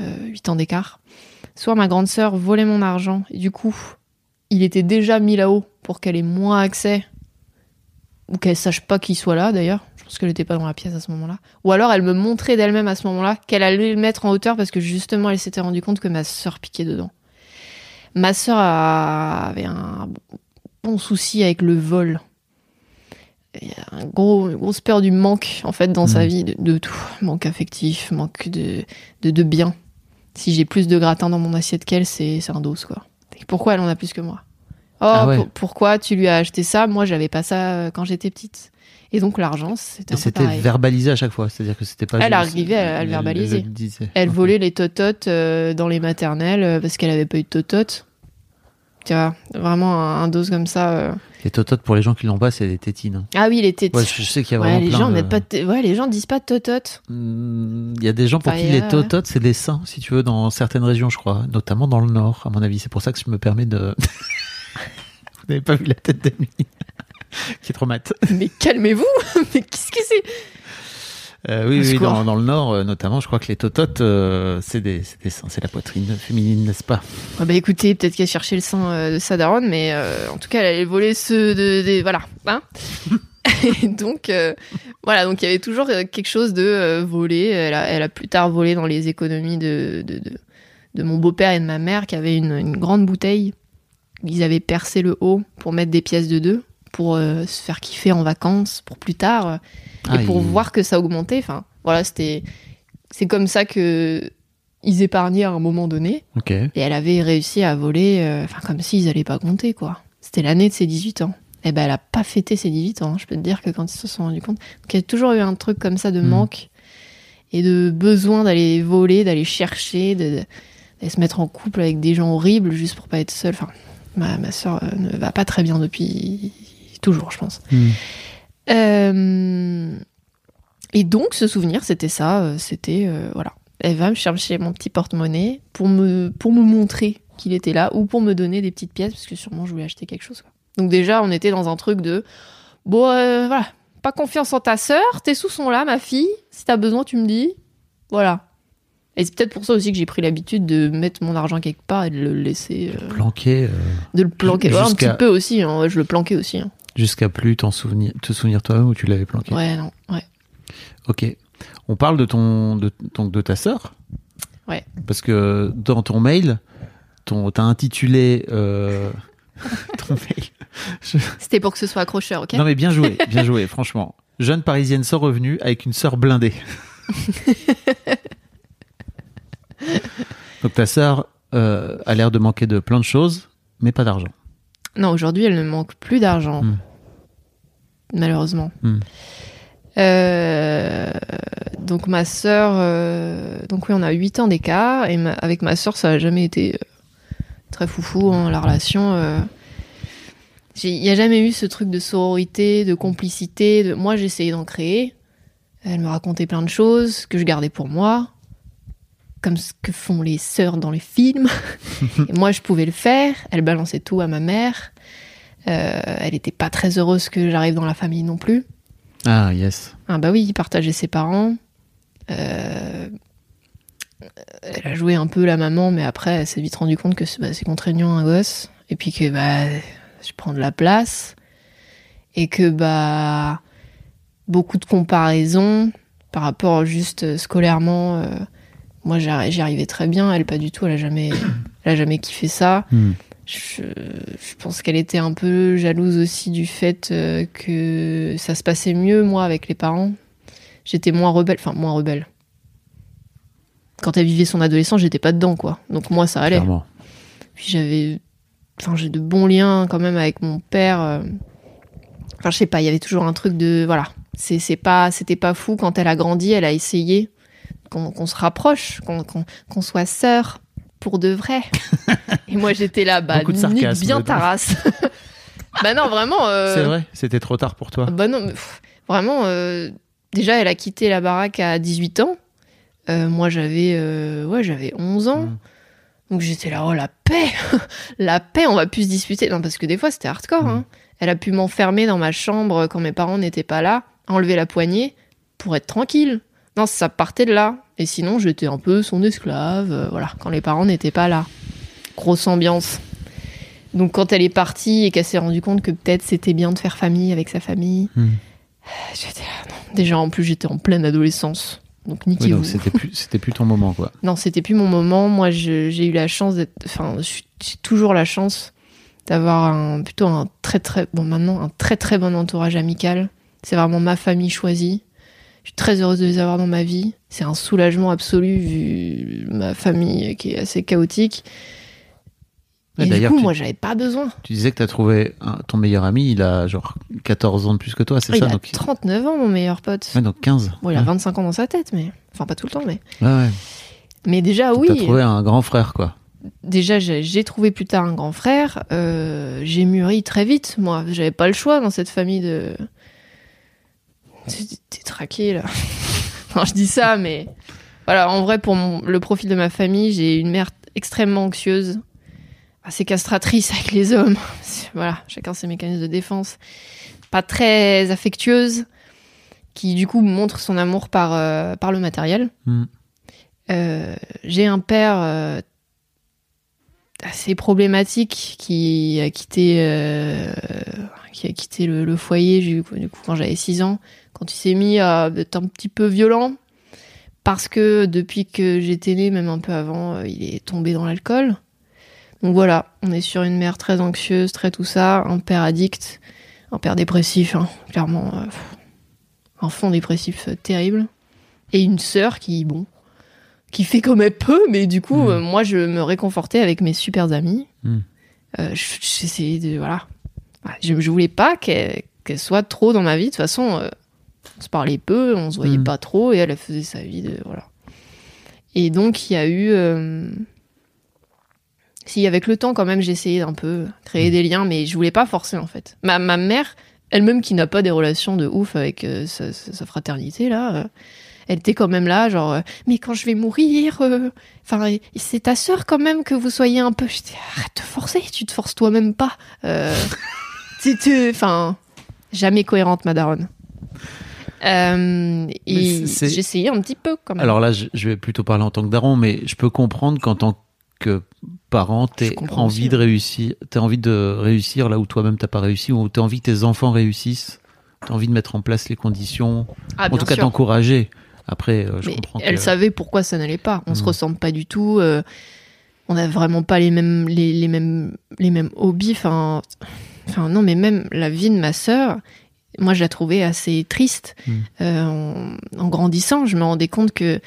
Euh, 8 ans d'écart. Soit ma grande sœur volait mon argent. Et du coup, il était déjà mis là-haut pour qu'elle ait moins accès. Ou qu'elle sache pas qu'il soit là, d'ailleurs. Pense qu'elle était pas dans la pièce à ce moment-là. Ou alors, elle me montrait d'elle-même à ce moment-là qu'elle allait le mettre en hauteur parce que justement, elle s'était rendue compte que ma sœur piquait dedans. Ma sœur a- avait un bon souci avec le vol. Il y a un gros, une grosse peur du manque, en fait, dans sa Mhm. vie, de, de tout. Manque affectif, manque de, de, de bien. Si j'ai plus de gratin dans mon assiette qu'elle, c'est un dos, quoi. Et Pourquoi elle en a plus que moi? Oh, Ah ouais. pour- pourquoi tu lui as acheté ça? Moi, j'avais pas ça euh, quand j'étais petite. Et donc, l'argent, c'était c'était verbalisé à chaque fois, c'est-à-dire que c'était pas. Elle arrivait à- à le verbaliser. Elle volait les tototes euh, dans les maternelles euh, parce qu'elle avait pas eu de tototes. Tu vois, vraiment un, un dose comme ça. euh. Les tototes, pour les gens qui l'ont pas, c'est des tétines. hein. Ah oui, les. Ouais, je sais qu'il y a Ouais, vraiment les plein gens de- pas ouais, les gens disent pas de tototes. Hmm, Il y a des gens pour Enfin, qui les tototes, c'est des seins, si tu veux, dans certaines régions, je crois. Notamment dans le Nord, à mon avis. C'est pour ça que je me permets de... Vous n'avez pas vu la tête d'Amy Qui est trop mat. Mais calmez-vous Mais qu'est-ce que c'est? Euh, oui, oui, dans, dans le Nord, euh, notamment, je crois que les tototes, euh, c'est des, c'est des seins, c'est la poitrine féminine, n'est-ce pas? Ah bah écoutez, peut-être qu'elle cherchait le sein de sa daronne, mais en tout cas, elle allait voler ceux de, des- voilà, hein Et donc, voilà, donc il y avait toujours quelque chose de voler. Elle a, elle a plus tard volé dans les économies de, de, de, de mon beau-père et de ma mère, qui avaient une, une grande bouteille. Ils avaient percé le haut pour mettre des pièces de deux, pour euh, se faire kiffer en vacances, pour plus tard. euh, et pour il- voir que ça augmentait. Enfin, voilà, c'était, c'est comme ça que ils épargnaient à un moment donné. Et elle avait réussi à voler, euh, enfin, comme s'ils allaient pas compter, quoi. C'était l'année de ses 18 ans. Et ben, elle a pas fêté ses 18 ans. hein. Je peux te dire que quand ils se sont rendus compte, donc il y a toujours eu un truc comme ça de Mhm. manque et de besoin d'aller voler, d'aller chercher, de, se mettre en couple avec des gens horribles juste pour pas être seule. Enfin, ma, ma soeur ne va pas très bien depuis toujours, je pense. Hmm. Euh, et donc, ce souvenir, c'était ça. euh, C'était, euh, voilà. Elle va me chercher mon petit porte-monnaie pour me, pour me montrer qu'il était là ou pour me donner des petites pièces parce que sûrement je voulais acheter quelque chose. quoi. Donc, déjà, on était dans un truc de bon, euh, voilà, pas confiance en ta sœur, tes sous sont là, ma fille. Si t'as besoin, tu me dis. Voilà. Et c'est peut-être pour ça aussi que j'ai pris l'habitude de mettre mon argent quelque part et de le laisser, euh, Planqué euh, de le planquer. Ouais, un petit peu aussi, hein, je le planquais aussi. hein. Jusqu'à plus t'en souvenir, te souvenir toi-même où tu l'avais planqué? Ouais, non, ouais. Ok. On parle de ton de, ton- de ta sœur? Ouais. Parce que dans ton mail, ton t'as intitulé euh, ton mail. Je- C'était pour que ce soit accrocheur, ok? Non mais bien joué, bien joué, franchement. Jeune parisienne sans revenu avec une sœur blindée. Donc ta sœur euh, a l'air de manquer de plein de choses, mais pas d'argent. Non, aujourd'hui, elle ne manque plus d'argent. Hmm. Malheureusement. Hmm. Euh, donc ma sœur, euh, donc oui, on a 8 ans d'écart et ma- avec ma sœur, ça a jamais été euh, très foufou hein, la relation. euh. Il n'y a jamais eu ce truc de sororité, de complicité. De... Moi, j'essayais d'en créer. Elle me racontait plein de choses que je gardais pour moi, comme ce que font les sœurs dans les films. et moi, je pouvais le faire. Elle balançait tout à ma mère. Euh, elle n'était pas très heureuse que j'arrive dans la famille non plus. Ah yes. Ah bah oui, il partageait ses parents. Euh, Elle a joué un peu la maman, mais après, elle s'est vite rendu compte que c'est bah, contraignant un gosse. Et puis que bah, je prends de la place. Et que bah, beaucoup de comparaisons par rapport juste euh, scolairement. euh, moi, j'y arrivais très bien. Elle, pas du tout. Elle a jamais, elle a jamais kiffé ça. Hmm. Je, je pense qu'elle était un peu jalouse aussi du fait euh, que ça se passait mieux, moi, avec les parents. J'étais moins rebelle, enfin, moins rebelle. Quand elle vivait son adolescence, j'étais pas dedans, quoi. Donc, moi, ça allait. Clairement. Puis j'avais. Enfin, j'ai de bons liens quand même avec mon père. euh. Enfin, je sais pas, il y avait toujours un truc de. Voilà. C'est c'est pas, C'était pas fou. Quand elle a grandi, elle a essayé qu'on qu'on se rapproche, qu'on qu'on- qu'on soit sœurs pour de vrai. Et moi, j'étais là, bah, Beaucoup de nique bien ta race. bah non, vraiment. euh, C'est vrai, c'était trop tard pour toi. bah non, mais, pff, vraiment, euh, déjà, elle a quitté la baraque à 18 ans. Euh, moi, j'avais ouais, j'avais 11 ans. Mm. Donc j'étais là, oh la paix La paix, on va plus se disputer. Non, parce que des fois, c'était hardcore. Mm. hein. Elle a pu m'enfermer dans ma chambre quand mes parents n'étaient pas là, enlever la poignée pour être tranquille. Non, ça partait de là. Et sinon, j'étais un peu son esclave, euh, voilà, quand les parents n'étaient pas là. Grosse ambiance. Donc quand elle est partie et qu'elle s'est rendue compte que peut-être c'était bien de faire famille avec sa famille, Hmm. j'étais là, non. Déjà, en plus, j'étais en pleine adolescence. Donc Oui, niquez-vous. donc c'était plus, c'était plus ton moment, quoi. Non, c'était plus mon moment. Moi, j'ai eu la chance d'être. Enfin, j'ai toujours la chance d'avoir un plutôt un très très bon maintenant un très très bon entourage amical. C'est vraiment ma famille choisie. Je suis très heureuse de les avoir dans ma vie. C'est un soulagement absolu vu ma famille qui est assez chaotique. Ouais, du coup, tu- moi, j'avais pas besoin. Tu disais que tu as trouvé un- ton meilleur ami, il a genre 14 ans de plus que toi, c'est Ah, il ça a donc, 39 ans, mon meilleur pote. ouais, donc 15. Bon, il a Ouais. 25 ans dans sa tête, mais enfin pas tout le temps, mais Ouais, ouais. mais déjà Donc, oui. T'as trouvé un grand frère, quoi. déjà, j'ai j'ai trouvé plus tard un grand frère. euh, j'ai mûri très vite. Moi, j'avais pas le choix dans cette famille de. T'es traqué là. non, je dis ça, mais voilà. En vrai, pour mon- le profil de ma famille, j'ai une mère extrêmement anxieuse, assez castratrice avec les hommes. Voilà, chacun ses mécanismes de défense. Pas très affectueuse, qui du coup montre son amour par euh, par le matériel. Mm. Euh, j'ai un père euh, assez problématique qui a quitté qui a quitté le, le foyer du coup, du coup, quand j'avais 6 ans quand il s'est mis à être un petit peu violent parce que depuis que j'étais née même un peu avant euh, il est tombé dans l'alcool donc voilà on est sur une mère très anxieuse très tout ça un père addict un père dépressif hein, clairement euh, un fond dépressif euh, terrible et une sœur qui bon qui fait comme elle peut, mais du coup, Mm. euh, moi, je me réconfortais avec mes super amis. Mm. Euh, je- J'essayais de. Voilà. Je, je voulais pas qu'elle soit trop dans ma vie. De toute façon, on se parlait peu, on se voyait Mm. pas trop, et elle, elle faisait sa vie. De, voilà. Et donc, il y a eu. euh, Si, avec le temps, quand même, j'ai essayé d'un peu créer des liens, mais je voulais pas forcer, en fait. Ma, ma mère, elle-même qui n'a pas des relations de ouf avec euh, sa, fraternité, là. euh, elle était quand même là, genre, euh, mais quand je vais mourir, euh, enfin, c'est ta sœur quand même que vous soyez un peu. J'étais, arrête de forcer, tu te forces toi-même pas. Euh, enfin, jamais cohérente, ma daronne. Euh, et j'essayais un petit peu quand même. Alors là, je, vais plutôt parler en tant que daron, mais je peux comprendre qu'en tant que parent, comprends envie aussi, de ouais. réussir, t'as envie de réussir là où toi-même t'as pas réussi, ou t'as envie que tes enfants réussissent, t'as envie de mettre en place les conditions, ah, en tout cas sûr. t'encourager. Après, euh, je Mais comprends. elle que- savait pourquoi ça n'allait pas. On se Mm. ressemble pas du tout. euh, on n'a vraiment pas les mêmes, les, les mêmes, les mêmes hobbies. Enfin, enfin non, mais même la vie de ma sœur, moi, je la trouvais assez triste. Mm. Euh, en, en grandissant, je me rendais compte que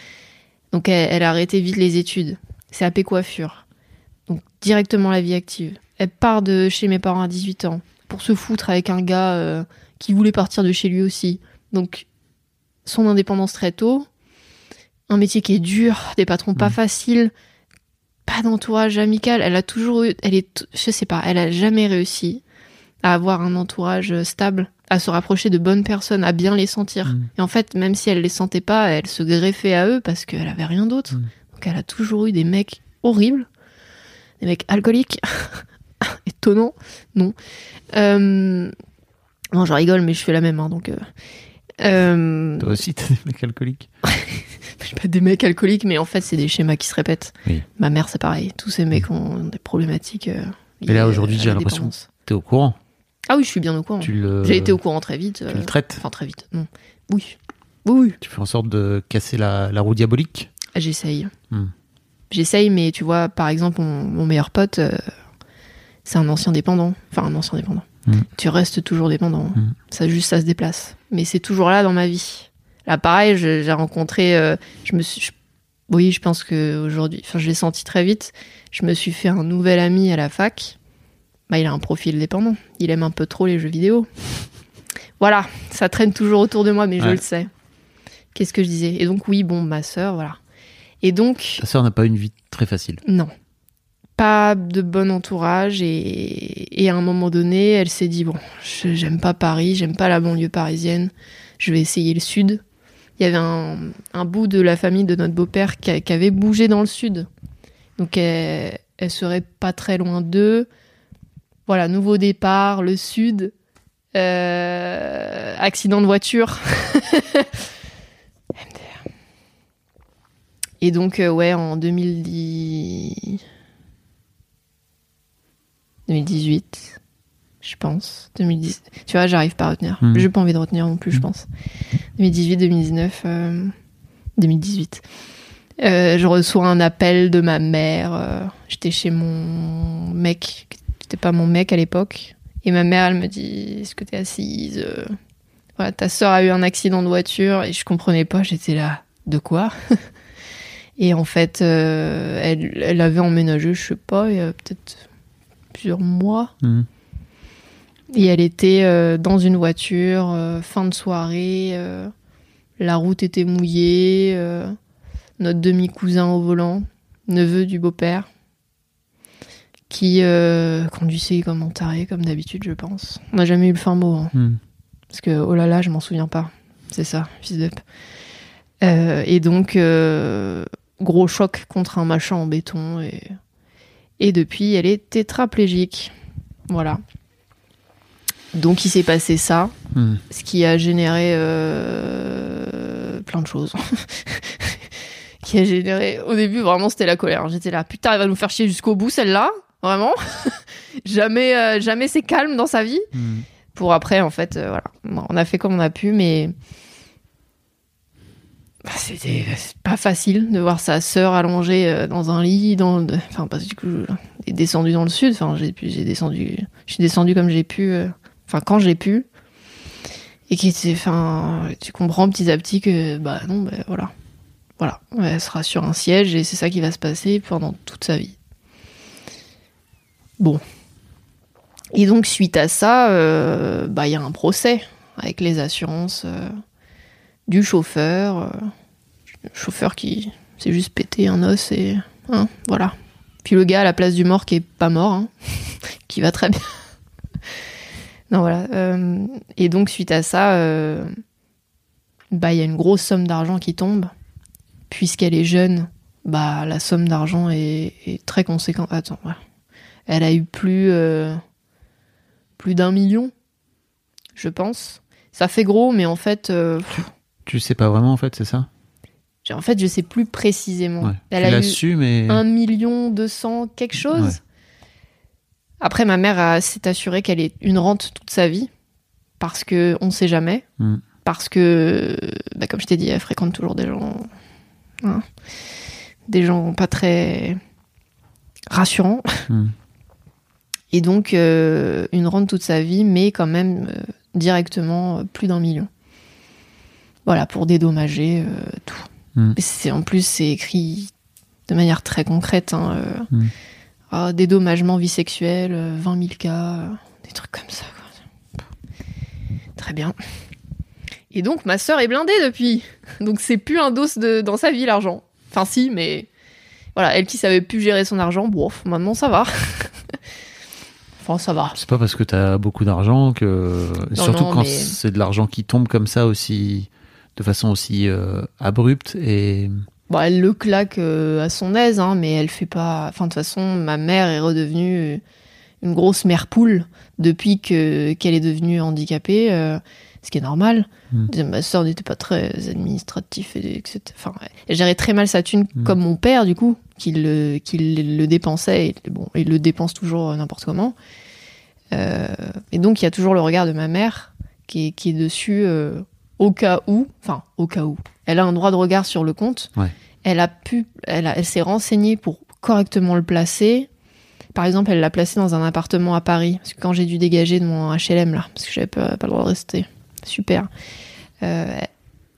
donc elle, elle a arrêté vite les études. C'est AP coiffure. Donc directement la vie active. Elle part de chez mes parents à 18 ans pour se foutre avec un gars euh, qui voulait partir de chez lui aussi. Donc son indépendance très tôt, un métier qui est dur, des patrons pas Mm. faciles, pas d'entourage amical. Elle a toujours eu, elle est, je sais pas, elle a jamais réussi à avoir un entourage stable, à se rapprocher de bonnes personnes, à bien les sentir. Mm. Et en fait, même si elle les sentait pas, elle se greffait à eux parce qu'elle avait rien d'autre. Mm. Donc elle a toujours eu des mecs horribles, des mecs alcooliques. Étonnant, non. Euh, Non, je rigole, mais je fais la même, hein, donc. euh, euh, Toi aussi, t'as des mecs alcooliques. pas des mecs alcooliques, mais en fait, c'est des schémas qui se répètent. Oui. Ma mère, c'est pareil. Tous ces mecs ont des problématiques. euh, Mais là, aujourd'hui, j'ai l'impression dépendance. T'es au courant. Ah oui, je suis bien au courant. Le, J'ai été au courant très vite. tu euh, le traites. Enfin, très vite. Non. Oui. Oui, oui. Tu fais en sorte de casser la, la roue diabolique? J'essaye. Hmm. J'essaye, mais tu vois, par exemple, mon, mon meilleur pote, euh, c'est un ancien dépendant. Enfin, un ancien dépendant. Hmm. Tu restes toujours dépendant. Hmm. Ça, juste, ça se déplace. Mais c'est toujours là dans ma vie. Là, pareil, j'ai rencontré. euh, je me suis. je- oui, je pense que aujourd'hui. Enfin, je l'ai senti très vite. Je me suis fait un nouvel ami à la fac. Bah, il a un profil dépendant. Il aime un peu trop les jeux vidéo. Voilà, ça traîne toujours autour de moi, mais je le sais. Qu'est-ce que je disais? Et donc, oui, bon, ma sœur, voilà. Et donc, Ta sœur n'a pas une vie très facile. non. Pas de bon entourage et, et à un moment donné, elle s'est dit bon, j'aime pas Paris, j'aime pas la banlieue parisienne, je vais essayer le sud. Il y avait un, un bout de la famille de notre beau-père qui avait bougé dans le sud. Donc elle, elle serait pas très loin d'eux. Voilà, nouveau départ, le sud. Euh, accident de voiture. MDR. Et donc, euh, ouais, en 2010... 2018, je pense. 2010. Tu vois, j'arrive pas à retenir. Mhm. J'ai pas envie de retenir non plus, je Mhm. pense. 2018, 2019, euh, 2018. Euh, je reçois un appel de ma mère. euh, J'étais chez mon mec. C'était pas mon mec à l'époque. Et ma mère, elle me dit Est-ce que t'es assise Euh, Voilà, ta soeur a eu un accident de voiture. Et je comprenais pas. J'étais là. De quoi? Et en fait, euh, elle, elle avait emménagé, je sais pas, il y a peut-être plusieurs mois. Mhm. Et elle était euh, dans une voiture, euh, fin de soirée, la route était mouillée, notre demi-cousin au volant, neveu du beau-père. Qui euh, conduisait comme un taré, comme d'habitude, je pense. On n'a jamais eu le fin mot. hein. Hmm. Parce que, oh là là, je m'en souviens pas. C'est ça, fils d'up. Euh, et donc, euh, gros choc contre un machin en béton. Et, et depuis, elle est tétraplégique. Voilà. Donc, il s'est passé ça, Hmm. ce qui a généré plein de choses. qui a généré. Au début, vraiment, c'était la colère. J'étais là, putain, elle va nous faire chier jusqu'au bout, celle-là. Vraiment. jamais, euh, jamais c'est calme dans sa vie. Hmm. pour après en fait euh, voilà. On a fait comme on a pu mais bah, c'était pas facile de voir sa sœur allongée euh, dans un lit dans le- enfin parce que du coup est descendu dans le sud. Enfin j'ai pu j'ai descendu je suis descendu comme j'ai pu euh, enfin quand j'ai pu. Et qui était enfin tu comprends petit à petit que bah non bah, voilà. Voilà. Elle sera sur un siège et c'est ça qui va se passer pendant toute sa vie bon et donc, suite à ça, euh, bah, il y a un procès avec les assurances euh, du chauffeur. euh, le chauffeur qui s'est juste pété un os et. hein, voilà. Puis le gars à la place du mort qui est pas mort, hein, qui va très bien. non, voilà. et donc, suite à ça, bah, il y a une grosse somme d'argent qui tombe. Puisqu'elle est jeune, bah, la somme d'argent est, est très conséquente. Attends, voilà. Elle a eu plus. euh, plus d'un million, je pense. Ça fait gros, mais en fait, euh, pff, Tu sais pas vraiment en fait, c'est ça en fait, je sais plus précisément. Ouais. Elle tu a eu su, mais. un million deux cents quelque chose. Ouais. Après, ma mère s'est assurée qu'elle ait une rente toute sa vie parce que on sait jamais. Mm. Parce que, bah, comme je t'ai dit, elle fréquente toujours des gens, hein, des gens pas très rassurants. Mm. Et donc, euh, une rente toute sa vie, mais quand même euh, directement euh, plus d'un million. Voilà, pour dédommager tout. Mm. C'est, en plus, c'est écrit de manière très concrète. Hein, euh, Mm. ah, dédommagement vie sexuelle, euh, 20 000 cas, des trucs comme ça. quoi. Très bien. Et donc, ma sœur est blindée depuis. Donc, c'est plus un dos de, dans sa vie, l'argent. Enfin, si, mais voilà, elle qui savait plus gérer son argent, bon, maintenant ça va. enfin, ça va. C'est pas parce que t'as beaucoup d'argent que. Surtout non, quand mais- c'est de l'argent qui tombe comme ça aussi. De façon aussi euh, abrupte et. Bon, elle le claque euh, à son aise, hein, mais elle fait pas. Enfin, de toute façon, ma mère est redevenue une grosse mère poule depuis que qu'elle est devenue handicapée, euh, ce qui est normal. Mm. Ma sœur n'était pas très administratif, et, etc. Enfin, elle gérait très mal sa thune, Mm. comme mon père, du coup, qui le, qui le dépensait. Et, bon, il le dépense toujours n'importe comment. Euh, et donc, il y a toujours le regard de ma mère qui est, qui est dessus euh, au cas où. Enfin, au cas où. Elle a un droit de regard sur le compte. Ouais. Elle a pu, elle, a- elle s'est renseignée pour correctement le placer. Par exemple, elle l'a placé dans un appartement à Paris. Parce que quand j'ai dû dégager de mon HLM, là, parce que j'avais pas, pas le droit de rester. Super. Euh,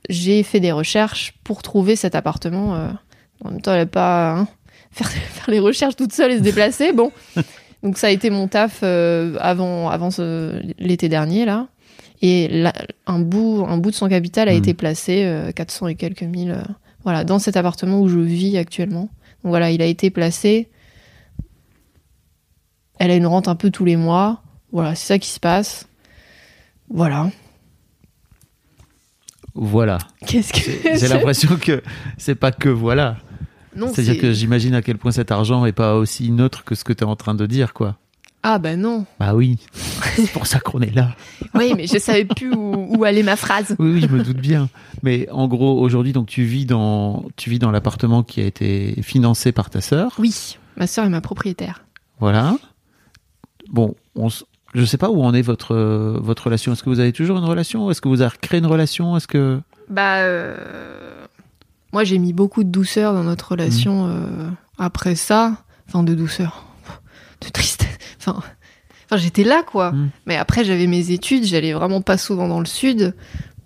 j'ai fait des recherches pour trouver cet appartement. euh, en même temps, elle n'a pas hein, faire, faire les recherches toute seule et se déplacer. Bon, donc ça a été mon taf euh, avant, avant ce- l'été dernier là. Et là, un bout, un bout de son capital a Mhm. été placé, euh, 400 et quelques mille, euh, voilà, dans cet appartement où je vis actuellement. Donc voilà, il a été placé. Elle a une rente un peu tous les mois. Voilà, c'est ça qui se passe. Voilà. Voilà. Qu'est-ce que J'ai l'impression que c'est pas que voilà. C'est-à-dire c'est- que j'imagine à quel point cet argent est pas aussi neutre que ce que tu es en train de dire, quoi. Ah bah non. Bah oui. c'est pour ça qu'on est là. Oui, mais je savais plus où, où allait ma phrase. Oui, oui, je me doute bien. Mais en gros, aujourd'hui, donc tu vis dans, tu vis dans l'appartement qui a été financé par ta sœur. Oui, ma sœur est ma propriétaire. Voilà. Bon, on, je sais pas où en est votre votre relation. Est-ce que vous avez toujours une relation? Est-ce que vous avez recréé une relation? Est-ce que Bah, euh, moi j'ai mis beaucoup de douceur dans notre relation euh, après ça. Enfin, de douceur, de tristesse. Enfin, enfin j'étais là quoi. Mm. Mais après j'avais mes études, j'allais vraiment pas souvent dans le sud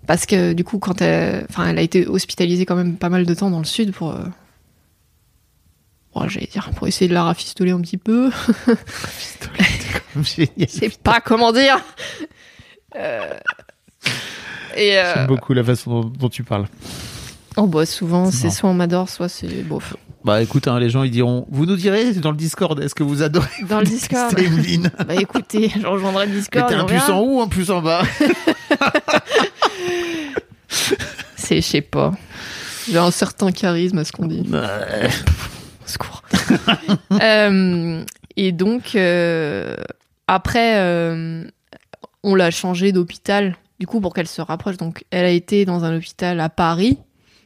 parce que du coup quand elle, enfin elle a été hospitalisée quand même pas mal de temps dans le sud pour, euh, bon, j'allais dire pour essayer de la rafistoler un petit peu. Je sais pas comment dire. Euh, euh, J'aime beaucoup la façon dont, dont tu parles. Oh bah souvent, C'est soit on m'adore, soit c'est bof. Bah écoute, hein, les gens ils diront, vous nous direz dans le Discord, est-ce que vous adorez Dans le Discord. Emeline Bah écoutez, je rejoindrai le Mais Discord. t'es un plus en haut, un plus en bas C'est, je sais pas. J'ai un certain charisme à ce qu'on dit. Ouais. Secours. Euh, et donc, euh, après, euh, on l'a changé d'hôpital, du coup, pour qu'elle se rapproche. Donc, elle a été dans un hôpital à Paris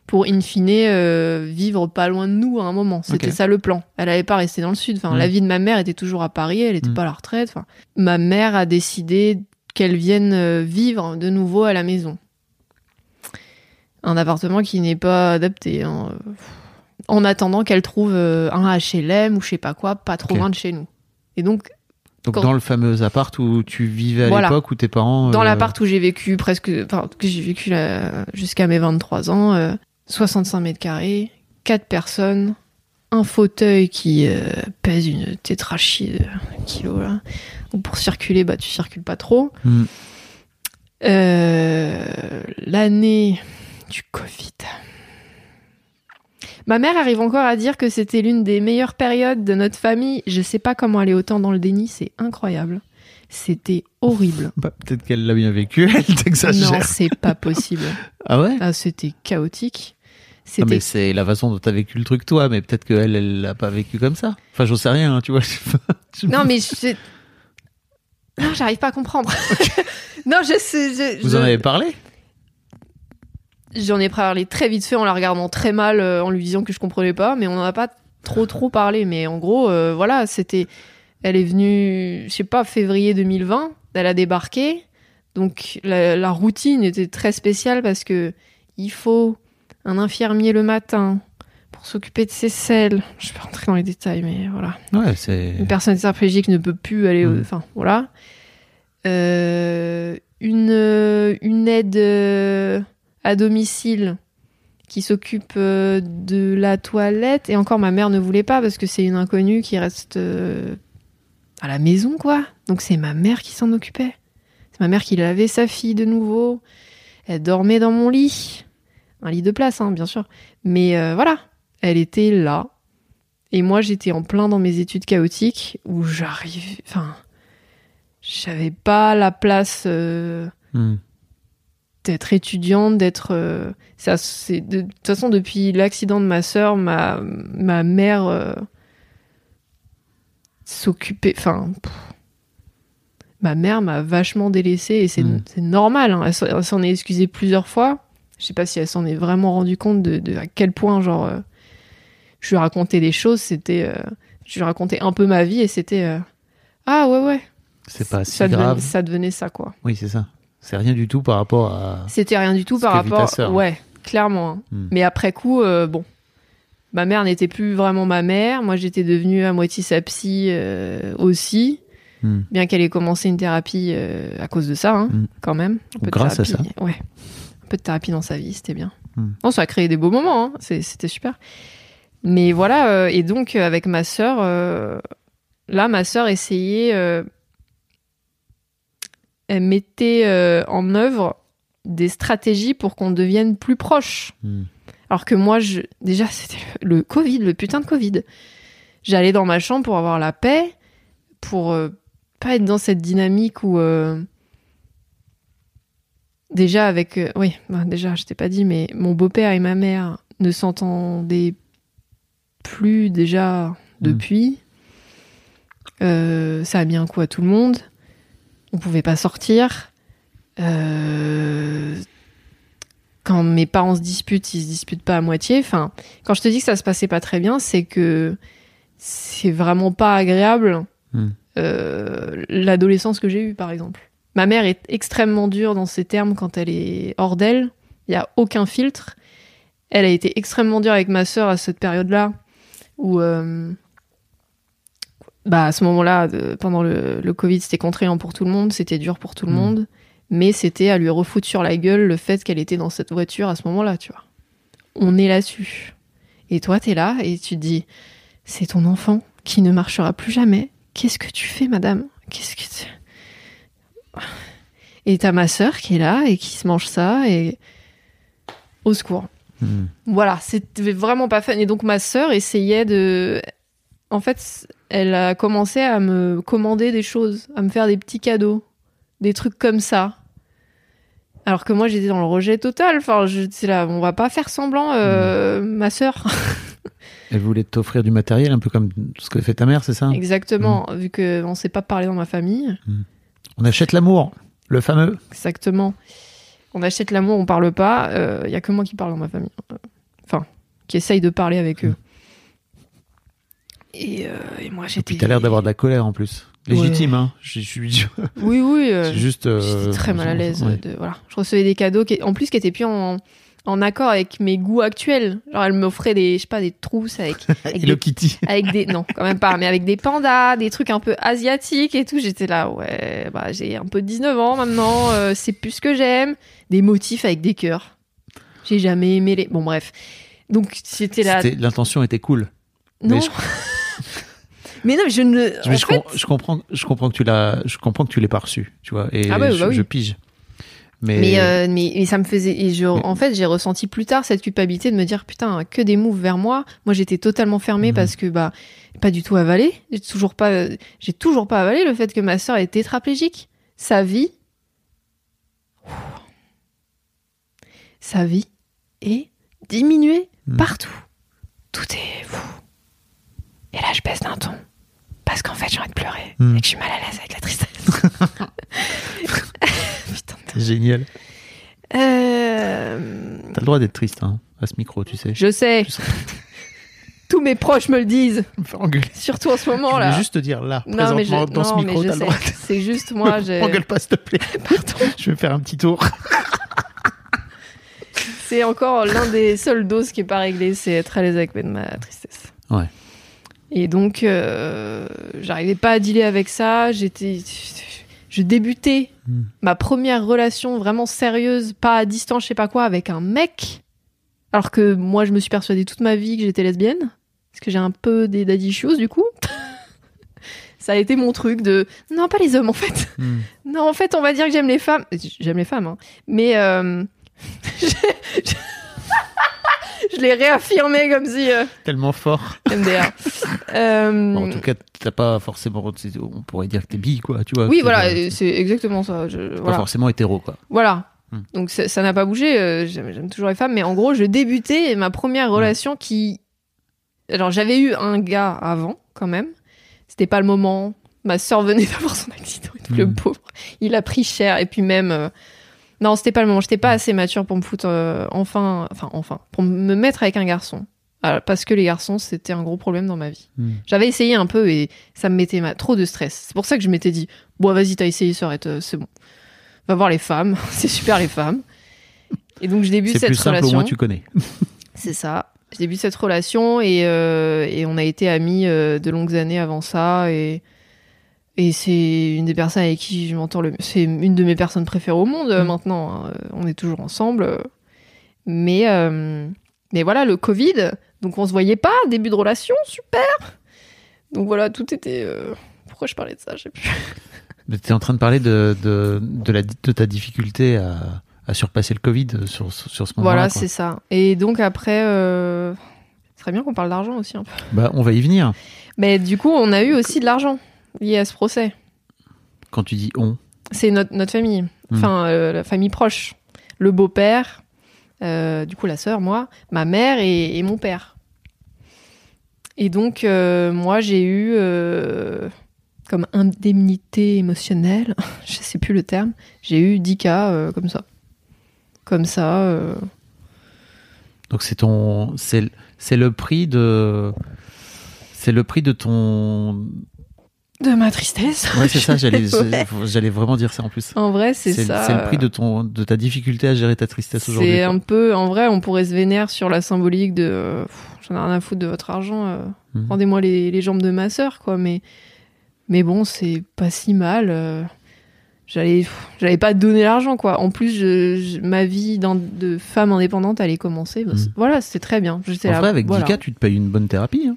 pour, in fine, euh, vivre pas loin de nous à un moment. C'était ça le plan. Elle avait pas resté dans le sud. Enfin, Mm. la vie de ma mère était toujours à Paris. Elle était Mm. pas à la retraite. Enfin, ma mère a décidé qu'elle vienne euh, vivre de nouveau à la maison. Un appartement qui n'est pas adapté. hein. En attendant qu'elle trouve euh, un HLM ou je sais pas quoi, pas trop loin de chez nous. Et donc, Donc Quand- dans le fameux appart où tu vivais à Voilà. l'époque, où tes parents... dans l'appart où j'ai vécu presque, enfin, que j'ai vécu là, jusqu'à mes 23 ans, euh, 65 mètres carrés, 4 personnes, un fauteuil qui euh, pèse une tétrachie de kilos là. Donc pour circuler, bah tu circules pas trop. Hmm. Euh, L'année du Covid. Ma mère arrive encore à dire que c'était l'une des meilleures périodes de notre famille. Je sais pas comment elle est autant dans le déni, c'est incroyable. C'était horrible. bah, Peut-être qu'elle l'a bien vécu, elle Non, t'exagère. c'est pas possible. Ah ouais Ah, c'était chaotique. Non, mais c'est la façon dont t'as vécu le truc toi, mais peut-être qu'elle, elle l'a pas vécu comme ça. Enfin, j'en sais rien, hein, tu vois. non, mais je... non, j'arrive pas à comprendre. non, je sais. je- Vous je- en avez parlé J'en ai parlé très vite fait en la regardant très mal, euh, en lui disant que je comprenais pas, mais on en a pas trop trop parlé. Mais en gros, euh, voilà, c'était. Elle est venue, je sais pas, février 2020. Elle a débarqué, donc la, la routine était très spéciale parce que il faut un infirmier le matin pour s'occuper de ses selles. Je vais pas rentrer dans les détails, mais voilà. Ouais, c'est. Une personne tétraplégique ne peut plus aller. au- Mm. Enfin, voilà. Euh, une, euh, une aide euh, à domicile qui s'occupe de la toilette. Et encore, ma mère ne voulait pas parce que c'est une inconnue qui reste à la maison, quoi. Donc, c'est ma mère qui s'en occupait. C'est ma mère qui lavait sa fille de nouveau. Elle dormait dans mon lit. Un lit de place, hein, bien sûr. Mais euh, voilà, elle était là. Et moi, j'étais en plein dans mes études chaotiques où j'arrive. Enfin, j'avais pas la place euh, Hmm. d'être étudiante, d'être. euh, ça, c'est de, de toute façon depuis l'accident de ma sœur, ma ma mère s'occupait. Enfin, pff, ma mère m'a vachement délaissée et c'est Mm. normal. hein. Elle s'en- est excusée plusieurs fois. Je sais pas si elle s'en est vraiment rendue compte de, de à quel point genre euh, je lui racontais des choses. C'était, euh, je lui racontais un peu ma vie et c'était euh, ah ouais ouais. C'est pas si ça grave. Devenait, ça devenait ça quoi. Oui, c'est ça. C'est rien du tout par rapport à. C'était rien du tout par rapport. sœur. Ouais, clairement. hein. Hmm. Mais après coup, bon, ma mère n'était plus vraiment ma mère. Moi, j'étais devenue à moitié sa psy euh, aussi, Hmm. bien qu'elle ait commencé une thérapie euh, à cause de ça, hein, Hmm. quand même. Un peu de Grâce à thérapie. Ouais, un peu de thérapie dans sa vie, c'était bien. Hmm. Non, ça a créé des beaux moments. hein. C'était super. Mais voilà, euh, et donc avec ma sœur, là, ma sœur essayait, elle mettait en œuvre des stratégies pour qu'on devienne plus proches. Hmm. Alors que moi, je... déjà, c'était le Covid, le putain de Covid. J'allais dans ma chambre pour avoir la paix, pour euh, pas être dans cette dynamique où. euh, Déjà, avec. euh, Oui, bah, déjà, je t'ai pas dit, mais mon beau-père et ma mère ne s'entendaient plus déjà depuis. Euh, ça a mis un coup à tout le monde. On pouvait pas sortir. Euh, quand mes parents se disputent, ils se disputent pas à moitié. Enfin, quand je te dis que ça se passait pas très bien, c'est que c'est vraiment pas agréable Hmm. euh, l'adolescence que j'ai eue, par exemple. Ma mère est extrêmement dure dans ses termes quand elle est hors d'elle. Il y a aucun filtre. Elle a été extrêmement dure avec ma sœur à cette période-là, où euh, bah, à ce moment-là, de- pendant le, le Covid, c'était contraignant pour tout le monde, c'était dur pour tout le Hmm. monde, mais c'était à lui refoutre sur la gueule le fait qu'elle était dans cette voiture à ce moment-là, tu vois. On est là-dessus. Et toi, t'es là et tu te dis, c'est ton enfant qui ne marchera plus jamais. Qu'est-ce que tu fais, madame? Qu'est-ce que tu... Et t'as ma sœur qui est là et qui se mange ça et au secours. Hmm. Voilà, c'était vraiment pas fun. Et donc ma sœur essayait de. En fait, elle a commencé à me commander des choses, à me faire des petits cadeaux, des trucs comme ça. Alors que moi j'étais dans le rejet total. Enfin, je c'est là, on va pas faire semblant, euh, ma sœur. Elle voulait t'offrir du matériel, un peu comme ce que fait ta mère, c'est ça? Exactement, vu que on sait pas parler dans ma famille. On achète l'amour, le fameux. Exactement. On achète l'amour, on parle pas. Il y a que moi qui parle dans ma famille. Euh, Enfin, qui essaye de parler avec eux. Et, euh, et moi Et j'étais. puis t'as l'air d'avoir de la colère en plus. Légitime, hein. Je suis. Oui, oui. euh, C'est juste. euh, J'étais très mal à l'aise. ouais. De, voilà. Je recevais des cadeaux qui, en plus qui étaient plus en, en accord avec mes goûts actuels. Genre, elle m'offrait des, je sais pas, des trousses avec, avec, Hello des, Kitty. avec des, non, quand même pas, mais avec des pandas, des trucs un peu asiatiques et tout. J'étais là, ouais, bah, j'ai un peu 19 ans maintenant, euh, c'est plus ce que j'aime. Des motifs avec des cœurs. J'ai jamais aimé les, bon, bref. Donc, c'était là, L'intention était cool. non. mais je- Mais non, je ne, Mais en je, fait, com- je comprends, je comprends que tu l'as, je comprends que tu pas reçu, tu vois. Et Ah ouais, je, bah oui. je pige. Mais, Mais, euh, mais, mais ça me faisait. Et je, Mais- en fait, j'ai ressenti plus tard cette culpabilité de me dire putain, que des moves vers moi. Moi, j'étais totalement fermée Mhm. parce que, bah, pas du tout avalé. J'ai toujours pas, j'ai toujours pas avalé le fait que ma sœur est tétraplégique. Sa vie. Sa vie est diminuée Mhm. partout. Tout est fou. Et là, je baisse d'un ton. Parce qu'en fait, j'ai envie de pleurer. Et que je suis mal à l'aise avec la tristesse. Putain de génial. euh, T'as le droit d'être triste, hein, à ce micro, tu sais. Je sais. Je sais. Tous mes proches me le disent, me faire engueuler. surtout en ce Je moment là. juste te dire là, non, mais je, dans ce non, micro, je t'as le droit. C'est juste moi. Engueule pas, s'il te plaît. Pardon. Je vais faire un petit tour. C'est encore l'un des seuls doses qui est pas réglé, c'est être à l'aise avec ma tristesse. Ouais. Et donc, euh, j'arrivais pas à dealer avec ça. J'étais, je débutais Hmm. ma première relation vraiment sérieuse, pas à distance, je sais pas quoi, avec un mec. Alors que moi, je me suis persuadée toute ma vie que j'étais lesbienne, parce que j'ai un peu des daddy issues du coup. ça a été mon truc de non, pas les hommes en fait. Hmm. Non, en fait, on va dire que j'aime les femmes. J'aime les femmes, hein. Mais euh, je, l'ai réaffirmé comme si euh, Tellement fort. MDR. Euh, Bon, en tout cas, t'as pas forcément. On pourrait dire que t'es bi, quoi, tu vois. oui, T'es- voilà, t'es c'est exactement ça. Je, Pas voilà. forcément hétéro, quoi. Voilà. Hmm. Donc ça ça n'a pas bougé. euh, J'aime j'aime toujours les femmes, mais en gros, je débutais et ma première relation qui. Alors j'avais eu un gars avant, quand même. C'était pas le moment. Ma sœur venait d'avoir son accident et tout, le Hmm. pauvre. Il a pris cher et puis même. euh, Non, c'était pas le moment. J'étais pas assez mature pour me foutre euh, enfin, enfin, enfin, pour me mettre avec un garçon. Alors, parce que les garçons, c'était un gros problème dans ma vie. Hmm. J'avais essayé un peu et ça me mettait ma- trop de stress. C'est pour ça que je m'étais dit, bon, vas-y, t'as essayé, ça aurait été- c'est bon. Va voir les femmes, c'est super les femmes. Et donc je débute C'est cette plus simple, au relation. moins tu connais. C'est ça. Je débute cette relation et, euh, et on a été amis euh, de longues années avant ça et et c'est une des personnes avec qui je m'entends le mieux. C'est une de mes personnes préférées au monde euh, Mm. maintenant. hein. Euh, On est toujours ensemble. Mais euh, mais voilà le Covid, donc on se voyait pas début de relation, super. Donc voilà tout était. euh, Pourquoi je parlais de ça Je sais plus. Tu es en train de parler de, de, de, la, de ta difficulté à, à surpasser le Covid sur, sur, ce moment-là. Voilà c'est ça. Et donc après, euh... ce serait bien qu'on parle d'argent aussi un peu. Bah, on va y venir. Mais du coup, on a eu aussi de l'argent lié à ce procès. Quand tu dis on, C'est notre, notre famille, enfin euh, la famille proche. Le beau-père, euh, du coup la sœur, moi, ma mère et, et mon père. Et donc, euh, moi, j'ai eu comme indemnité émotionnelle, je sais plus le terme, j'ai eu 10 cas comme ça. Comme ça. donc c'est ton, c'est le prix de, c'est le prix de ton, de ma tristesse. ouais c'est ça, j'allais, vraiment dire ça en plus. En vrai, c'est C'est, ça. c'est le prix de ton, de ta difficulté à gérer ta tristesse aujourd'hui. C'est quoi. un peu, en vrai, on pourrait se vénérer sur la symbolique de euh, pff, j'en ai rien à foutre de votre argent, euh, Mhm. rendez-moi les, les jambes de ma sœur, quoi. Mais, mais bon, c'est pas si mal. euh, j'allais, pff, j'allais pas donner l'argent, quoi. En plus, je- je- ma vie de femme indépendante allait commencer. Bah, Mhm. c'est- Voilà, c'était très bien. J'étais En là, vrai, avec voilà. 10K, tu te payes une bonne thérapie. hein.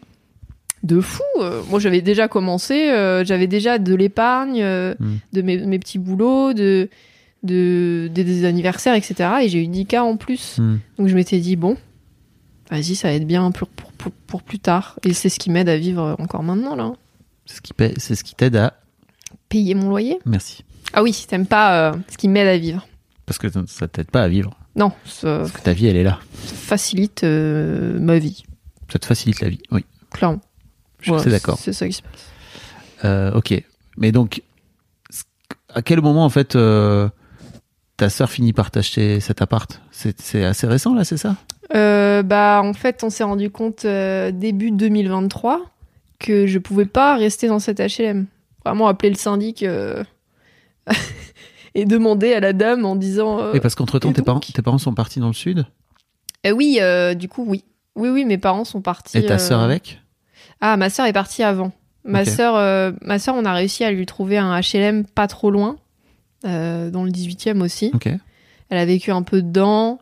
De fou. euh, moi, j'avais déjà commencé. euh, j'avais déjà de l'épargne, euh, Mhm. de mes, mes petits boulots, de de, des, des anniversaires, etc. Et j'ai eu 10 cas en plus. Hmm. Donc je m'étais dit, bon, vas-y, ça va être bien pour, pour, pour, pour plus tard. Et c'est ce qui m'aide à vivre encore maintenant, là. C'est ce qui paie- c'est ce qui t'aide à. Payer mon loyer. Merci. Ah oui, t'aimes pas euh, ce qui m'aide à vivre. Parce que ça t'aide pas à vivre. Non, ça Parce que ta vie, elle est là. facilite euh, ma vie, Ça te facilite la vie. Oui. clairement. Je suis assez d'accord. C'est ça qui se passe. Euh, ok. Mais donc, à quel moment, en fait, euh, ta sœur finit par t'acheter cet appart? C'est c'est assez récent, là, c'est ça? Euh, bah, en fait, on s'est rendu compte euh, début 2023 que je pouvais pas rester dans cet HLM. Vraiment appeler le syndic euh, et demander à la dame en disant. euh, Et parce qu'entre-temps, et tes donc parents, tes parents sont partis dans le sud? Euh, oui, euh, du coup, oui. Oui, oui, mes parents sont partis. Et ta euh, sœur avec? Ah, ma sœur est partie avant. Ma Ok. sœur, euh, ma sœur, on a réussi à lui trouver un HLM pas trop loin, euh, dans le 18e aussi. Elle a vécu un peu dedans.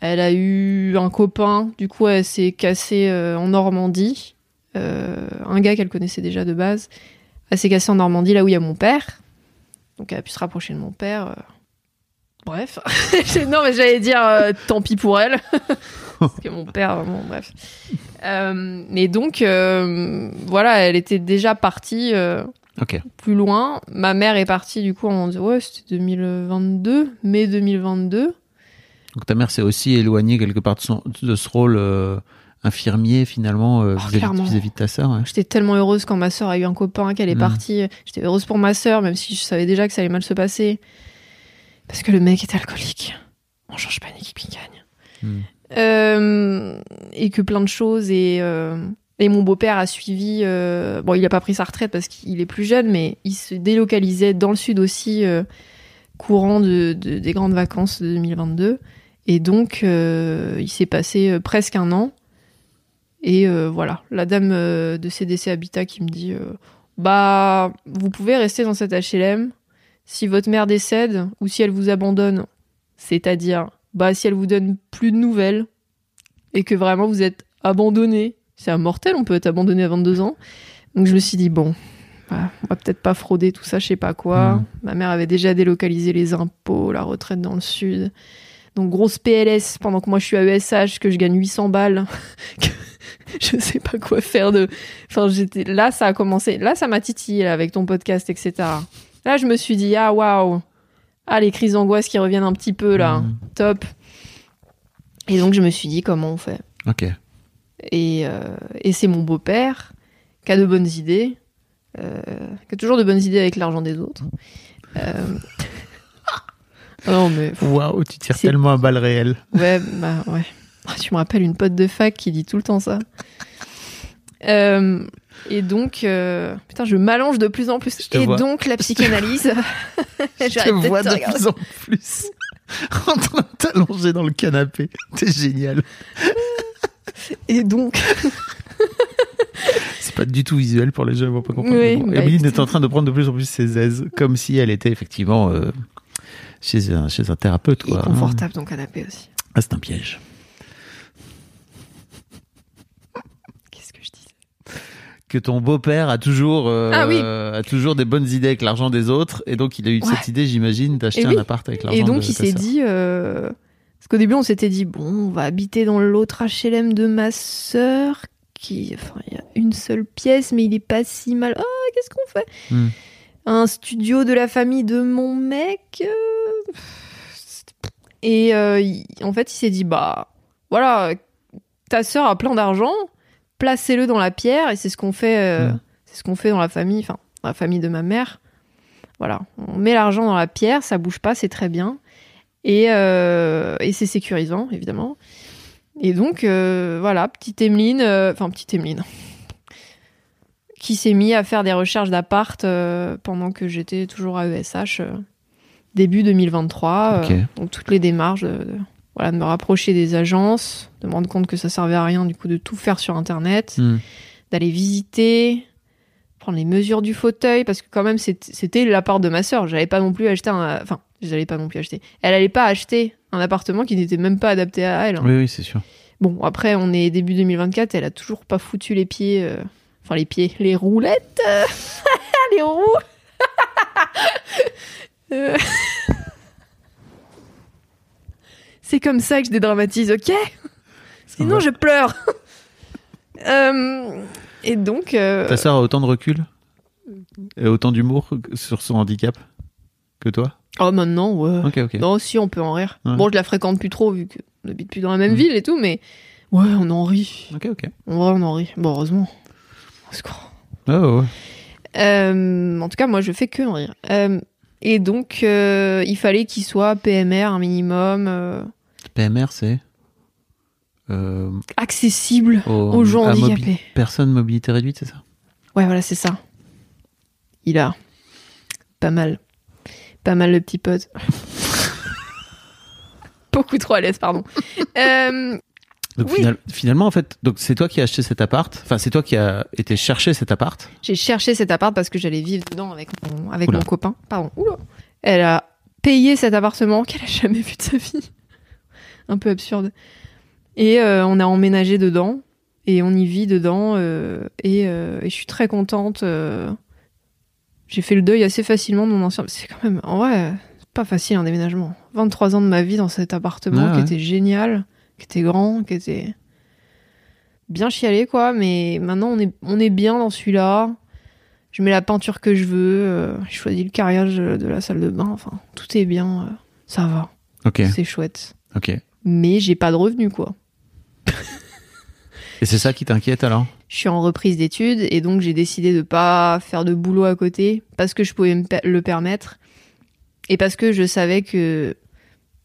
Elle a eu un copain. Du coup, elle s'est cassée euh, en Normandie. Un gars qu'elle connaissait déjà de base. Elle s'est cassée en Normandie, là où il y a mon père. Donc, elle a pu se rapprocher de mon père. Euh. Bref. Non, mais j'allais dire euh, tant pis pour elle. Parce que mon père, vraiment, bref. Euh, mais donc, euh, voilà, elle était déjà partie. euh, plus loin. Ma mère est partie du coup en ouais, c'était 2022, mai 2022. Donc ta mère s'est aussi éloignée quelque part de, son- de ce rôle euh, infirmier, finalement, euh, Oh, vis-à-vis de ta sœur. ouais. J'étais tellement heureuse quand ma sœur a eu un copain, qu'elle est Mm. partie. J'étais heureuse pour ma sœur, même si je savais déjà que ça allait mal se passer. Parce que le mec était alcoolique. On change pas une équipe qui gagne. Mm. Euh, et que plein de choses. Et, euh, et mon beau-père a suivi. euh, bon, il a pas pris sa retraite parce qu'il est plus jeune, mais il se délocalisait dans le sud aussi, courant de, de- des grandes vacances de 2022. Et donc, il s'est passé presque un an. Et voilà, la dame de CDC Habitat qui me dit Bah, vous pouvez rester dans cet HLM si votre mère décède ou si elle vous abandonne. C'est-à-dire, bah, si elle vous donne plus de nouvelles et que vraiment vous êtes abandonné. C'est un mortel, on peut être abandonné à 22 ans. Donc je me suis dit, bon, bah, on va peut-être pas frauder tout ça, je sais pas quoi. Mhm. Ma mère avait déjà délocalisé les impôts, la retraite dans le sud. Donc grosse PLS pendant que moi je suis à ESH, que je gagne 800 balles. que je sais pas quoi faire de. Enfin, j'étais là, ça a commencé. Là, ça m'a titillé là, avec ton podcast, etc. Là, je me suis dit, ah waouh, ah les crises d'angoisse qui reviennent un petit peu là, Mm. top. Et donc je me suis dit, comment on fait? Ok. Et, euh, et c'est mon beau-père qui a de bonnes idées, euh, qui a toujours de bonnes idées avec l'argent des autres. Euh... non mais Waouh, tu tires tellement à balles réelles. Ouais, bah ouais. Ah, Tu me rappelles une pote de fac qui dit tout le temps ça. Et donc, euh, putain, je m'allonge de plus en plus. Et vois. donc, la psychanalyse. Je te vois de plus en plus en train de t'allonger dans le canapé. T'es génial. Et donc, C'est pas du tout visuel pour les gens, vont pas comprendre. Oui, bah, Emeline est en train de prendre de plus en plus ses aises, comme si elle était effectivement euh, chez, un, chez un thérapeute. Quoi. confortable ton canapé aussi. Ah, c'est un piège. Qu'est-ce que je disais Que ton beau-père a toujours, euh, Ah oui. a toujours des bonnes idées avec l'argent des autres, et donc il a eu Ouais. cette idée, j'imagine, d'acheter Et un appart avec l'argent Et de donc, il s'est dit. euh, Parce qu'au début, on s'était dit, bon, on va habiter dans l'autre HLM de ma sœur, qui. Enfin, il y a une seule pièce, mais il est pas si mal. Ah, qu'est-ce qu'on fait? Hmm. Un studio de la famille de mon mec. euh, Et il- en fait, il s'est dit, bah, voilà, ta sœur a plein d'argent, placez-le dans la pierre, et c'est ce qu'on fait. euh, Hmm. C'est ce qu'on fait dans la famille, enfin, dans la famille de ma mère. Voilà, on met l'argent dans la pierre, ça bouge pas, c'est très bien. Et, euh, et c'est sécurisant, évidemment. Et donc, euh, voilà, petite Emeline, enfin, petite Emeline, qui s'est mis à faire des recherches d'appart pendant que j'étais toujours à ESH, début 2023. Ok. euh, donc, toutes les démarches de, de- voilà, de me rapprocher des agences, de me rendre compte que ça servait à rien, du coup, de tout faire sur Internet Hmm. d'aller visiter, prendre les mesures du fauteuil, parce que quand même c'était l'appart de ma sœur. J'allais pas non plus acheter un, enfin, j'allais pas non plus acheter. Elle allait pas acheter un appartement qui n'était même pas adapté à elle. hein. Oui, oui, c'est sûr. Bon, après on est début 2024, elle a toujours pas foutu les pieds, euh, enfin les pieds, les roulettes, les roues. Euh, C'est comme ça que je dédramatise, ok Sinon, je pleure. Euh, et donc. euh, Ta sœur a autant de recul et autant d'humour sur son handicap que toi Oh, maintenant, ouais. Ok, ok. Non, si, on peut en rire. Ouais. Bon, je la fréquente plus trop vu qu'on n'habite plus dans la même Mm. ville et tout, mais ouais, on en rit. Ok, ok. Vrai, on en rit. Bon, heureusement. Secours. Ouais, ouais, ouais. Euh, en tout cas, moi, je fais que en rire. Et donc, euh, il fallait qu'il soit PMR un minimum, euh, PMR, c'est euh, accessible aux, aux gens mobi- handicapés. Personnes mobilité réduite, c'est ça? Ouais, voilà, c'est ça. Il a pas mal. Pas mal le petit pote. Beaucoup trop à l'aise, pardon. Euh, Donc Oui. final- finalement, en fait, donc c'est toi qui as acheté cet appart. Enfin, c'est toi qui as été chercher cet appart. J'ai cherché cet appart parce que j'allais vivre dedans avec mon, avec Oula. mon copain. Pardon. Oula. Elle a payé cet appartement qu'elle a jamais vu de sa vie. Un peu absurde. Et euh, on a emménagé dedans. Et on y vit dedans. euh, et, euh, et je suis très contente. J'ai fait le deuil assez facilement de mon ancien. C'est quand même. En vrai, pas facile un déménagement. 23 ans de ma vie dans cet appartement Ouais, qui était génial, qui était grand, qui était bien chialé quoi. Mais maintenant on est, on est bien dans celui-là. Je mets la peinture que je veux. euh, J'ai choisi le carrelage de la salle de bain. Enfin, tout est bien. euh, ça va. Ok, C'est chouette. ok. Mais j'ai pas de revenus quoi. Et c'est ça qui t'inquiète alors? Je suis en reprise d'études et donc j'ai décidé de pas faire de boulot à côté parce que je pouvais me le permettre et parce que je savais que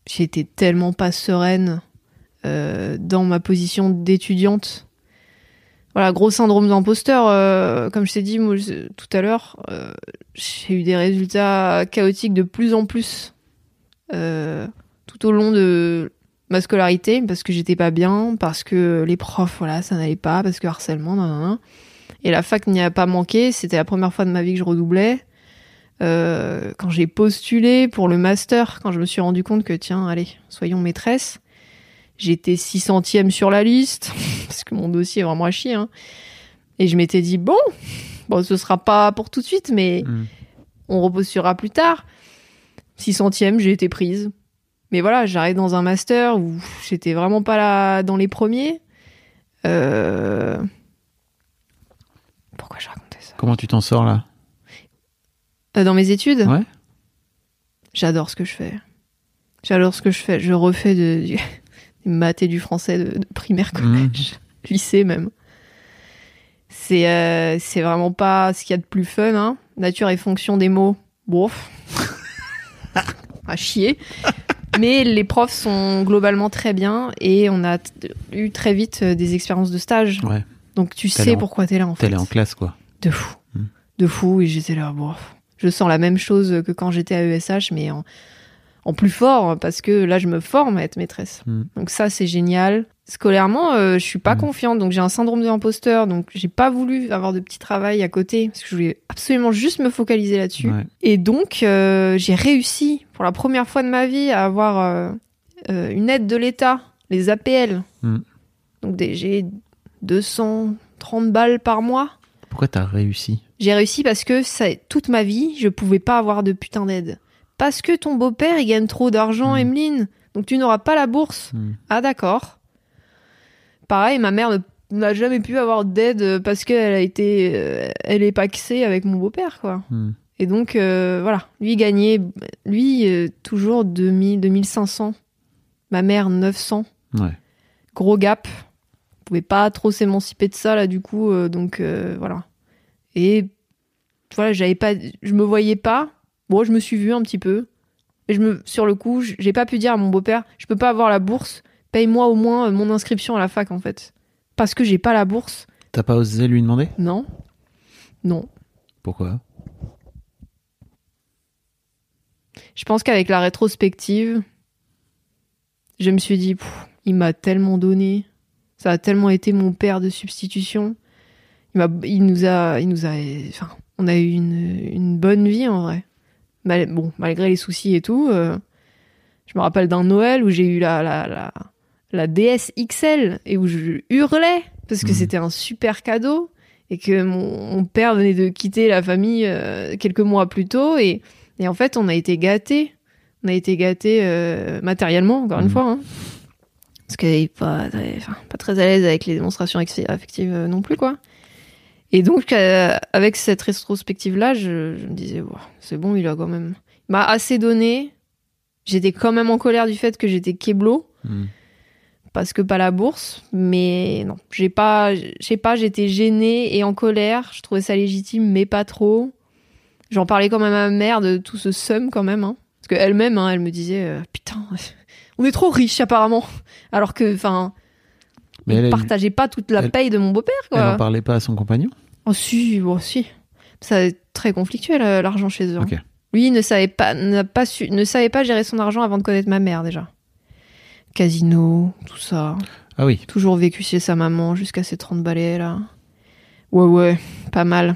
j'étais tellement pas sereine dans ma position d'étudiante. Voilà, gros syndrome d'imposteur. euh, comme je t'ai dit tout à l'heure, euh, j'ai eu des résultats chaotiques de plus en plus euh, tout au long de ma scolarité parce que j'étais pas bien, parce que les profs, voilà, ça n'allait pas, parce que harcèlement, nan, nan, nan. Et la fac n'y a pas manqué. C'était la première fois de ma vie que je redoublais. Euh, quand j'ai postulé pour le master, quand je me suis rendu compte que, tiens, allez, soyons maîtresse, j'étais 600e sur la liste, parce que mon dossier est vraiment à chier. hein. Et je m'étais dit, bon, bon, ce sera pas pour tout de suite, mais Hmm. on repostulera plus tard. 600e, j'ai été prise. Mais voilà, j'arrive dans un master où j'étais vraiment pas là dans les premiers. Euh... Pourquoi je racontais ça? Comment tu t'en sors là? Euh, Dans mes études? Ouais. J'adore ce que je fais. J'adore ce que je fais. Je refais de, et du français de, de primaire, collège, lycée même. C'est euh, c'est vraiment pas ce qu'il y a de plus fun. Hein. Nature et fonction des mots. Bof. à chier. Mais les profs sont globalement très bien et on a eu très vite euh, des expériences de stage. Ouais. Donc tu sais en- pourquoi t'es là en fait. T'es allé en classe quoi. De fou. Mm. De fou. Et j'étais là, bon. Je sens la même chose que quand j'étais à ESH, mais en, en plus fort, parce que là, je me forme à être maîtresse. Mm. Donc ça, c'est génial. Scolairement, euh, je suis pas Mm. confiante, donc j'ai un syndrome de l'imposteur, donc j'ai pas voulu avoir de petit travail à côté, parce que je voulais absolument juste me focaliser là-dessus. Ouais. Et donc, euh, j'ai réussi, pour la première fois de ma vie, à avoir euh, une aide de l'État, les APL. Mm. Donc des- j'ai 230 balles par mois. Pourquoi t'as réussi? J'ai réussi parce que ça, toute ma vie, je pouvais pas avoir de putain d'aide. Parce que ton beau-père, il gagne trop d'argent, Mm. Emeline. Donc tu n'auras pas la bourse. Hmm. Ah d'accord. Pareil, ma mère n'a jamais pu avoir d'aide parce qu'elle a été, euh, elle est paxée avec mon beau-père, quoi. Hmm. Et donc euh, voilà, lui gagnait, lui euh, toujours 2000, 2500. Ma mère 900. Ouais. Gros gap. Pouvait pas trop s'émanciper de ça là du coup, euh, donc euh, voilà. Et voilà, j'avais pas, je me voyais pas. Bon, je me suis vue un petit peu. Et je me, sur le coup, j'ai pas pu dire à mon beau-père, je peux pas avoir la bourse. Paye-moi au moins euh, mon inscription à la fac en fait, parce que j'ai pas la bourse. T'as pas osé lui demander? Non, non. Pourquoi? Je pense qu'avec la rétrospective, je me suis dit, il m'a tellement donné, ça a tellement été mon père de substitution. Il, nous a, il nous a, enfin, on a eu une, une bonne vie en vrai. Mal- bon, malgré les soucis et tout. euh, je me rappelle d'un Noël où j'ai eu la, la, la, la DS XL et où je hurlais parce que Mhm. c'était un super cadeau et que mon, mon père venait de quitter la famille euh, quelques mois plus tôt et, et en fait on a été gâtés. On a été gâtés euh, matériellement, encore une Mhm. fois. Hein. Parce qu'elle est pas, très- enfin, pas très à l'aise avec les démonstrations affectives non plus, quoi. Et donc, euh, avec cette rétrospective-là, je, je me disais, Ouah, c'est bon, il a quand même... Il m'a assez donné. J'étais quand même en colère du fait que j'étais keblo Hmm. parce que pas la bourse, mais non, j'ai pas, je sais pas, j'étais gênée et en colère. Je trouvais ça légitime, mais pas trop. J'en parlais quand même à ma mère de tout ce seum quand même, hein. parce qu'elle-même, hein, elle me disait, euh, putain, on est trop riches apparemment, alors que, enfin, Mais elle, elle, partageait pas toute la elle- paye de mon beau-père, elle en quoi. parlait pas à son compagnon Oh si, bon si, ça est très conflictuel euh, l'argent chez eux. hein. Lui ne savait pas, n'a pas su, ne savait pas gérer son argent avant de connaître ma mère déjà. Casino, tout ça. Ah oui. Toujours vécu chez sa maman jusqu'à ses 30 balais, là. Ouais, ouais, pas mal.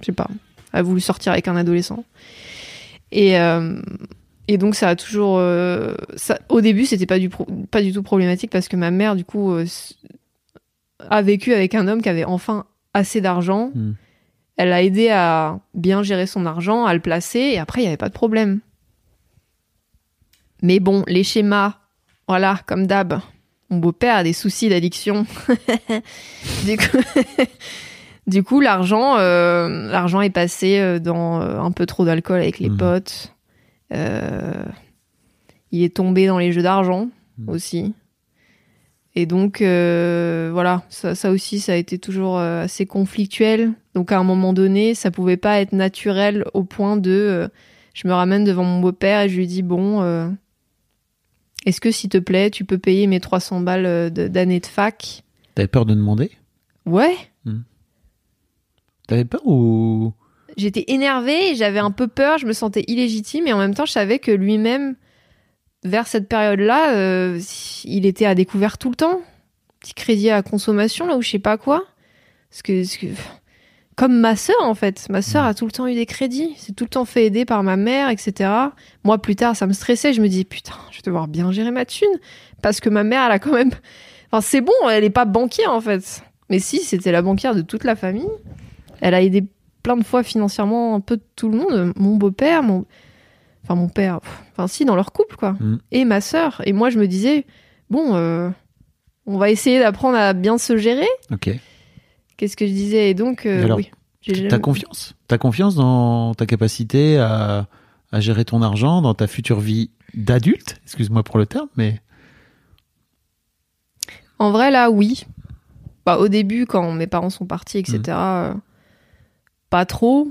Je sais pas. A voulu sortir avec un adolescent. Et, euh, et donc, ça a toujours. euh, ça, au début, c'était pas, du pro- pas du tout problématique parce que ma mère, du coup, euh, a vécu avec un homme qui avait enfin assez d'argent. Hmm. Elle a aidé à bien gérer son argent, à le placer, et après, il n'y avait pas de problème. Mais bon, les schémas, voilà, comme d'hab. Mon beau-père a des soucis d'addiction. du coup, du coup, l'argent, euh, l'argent est passé dans un peu trop d'alcool avec les Mhm. potes. Euh, il est tombé dans les jeux d'argent Mhm. aussi. Et donc, euh, voilà, ça, ça aussi, ça a été toujours euh, assez conflictuel. Donc, à un moment donné, ça pouvait pas être naturel au point de. euh, je me ramène devant mon beau-père et je lui dis Bon, euh, est-ce que s'il te plaît, tu peux payer mes 300 balles de- d'année de fac? T'avais peur de demander? Ouais. T'avais peur ou J'étais énervée, j'avais un peu peur, je me sentais illégitime et en même temps, je savais que lui-même, vers cette période-là, euh, il était à découvert tout le temps. Petit crédit à consommation, là, ou je sais pas quoi. Parce que, que- comme ma sœur, en fait. Ma sœur a tout le temps eu des crédits. C'est tout le temps fait aider par ma mère, etc. Moi, plus tard, ça me stressait. Je me dis, putain, je vais devoir bien gérer ma thune. Parce que ma mère, elle a quand même. Enfin, c'est bon, elle est pas banquière, en fait. Mais si, c'était la banquière de toute la famille. Elle a aidé plein de fois financièrement un peu tout le monde. Mon beau-père, mon. Enfin, mon père. pff, Enfin, si, dans leur couple, quoi. Mm. Et ma sœur. Et moi, je me disais, bon, euh, on va essayer d'apprendre à bien se gérer. Ok. Qu'est-ce que je disais? Et donc, euh, Et alors, oui. T'as jamais- confiance T'as confiance dans ta capacité à, à gérer ton argent, dans ta future vie d'adulte Excuse-moi pour le terme, mais En vrai, là, oui. Bah, au début, quand mes parents sont partis, etc., pas trop.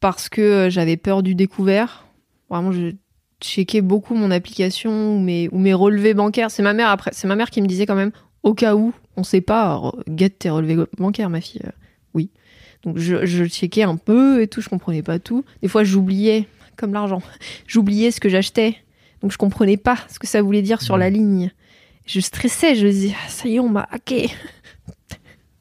Parce que euh, j'avais peur du découvert. Vraiment, je checkais beaucoup mon application ou mes, ou mes relevés bancaires. C'est ma mère après. C'est ma mère qui me disait quand même, au cas où, on sait pas, guette tes relevés bancaires, ma fille. Euh, oui. Donc je, je checkais un peu et tout, je comprenais pas tout. Des fois, j'oubliais, comme l'argent, j'oubliais ce que j'achetais. Donc je comprenais pas ce que ça voulait dire sur la ligne. Je stressais, je me disais, Ah, ça y est, on m'a hacké.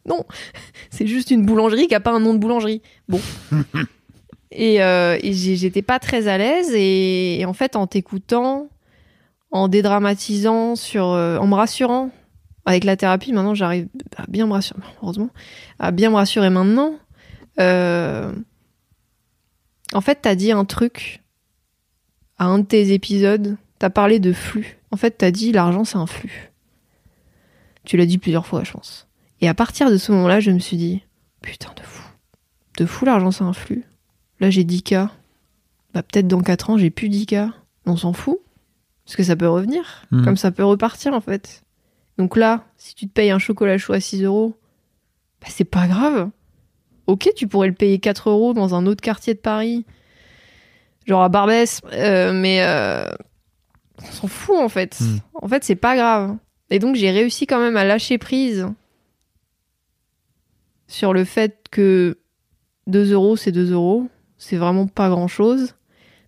Non, c'est juste une boulangerie qui a pas un nom de boulangerie. Bon. et euh, et j'étais pas très à l'aise. Et, et en fait, en t'écoutant, en dédramatisant, sur, euh, en me rassurant, avec la thérapie, maintenant j'arrive à bien me rassurer, heureusement, à bien me rassurer maintenant. Euh, en fait, t'as dit un truc à un de tes épisodes, t'as parlé de flux. En fait, t'as dit l'argent c'est un flux. Tu l'as dit plusieurs fois, je pense. Et à partir de ce moment-là, je me suis dit, putain de fou. De fou, l'argent un flux. Là, j'ai 10K. Bah, peut-être dans 4 ans, j'ai plus 10K. On s'en fout. Parce que ça peut revenir. Mhm. Comme ça peut repartir, en fait. Donc là, si tu te payes un chocolat chaud à 6 euros, bah, c'est pas grave. Ok, tu pourrais le payer 4 euros dans un autre quartier de Paris, genre à Barbès, euh, mais euh, on s'en fout en fait. Mm. En fait, c'est pas grave. Et donc, j'ai réussi quand même à lâcher prise sur le fait que 2 euros, c'est 2 euros. C'est vraiment pas grand chose.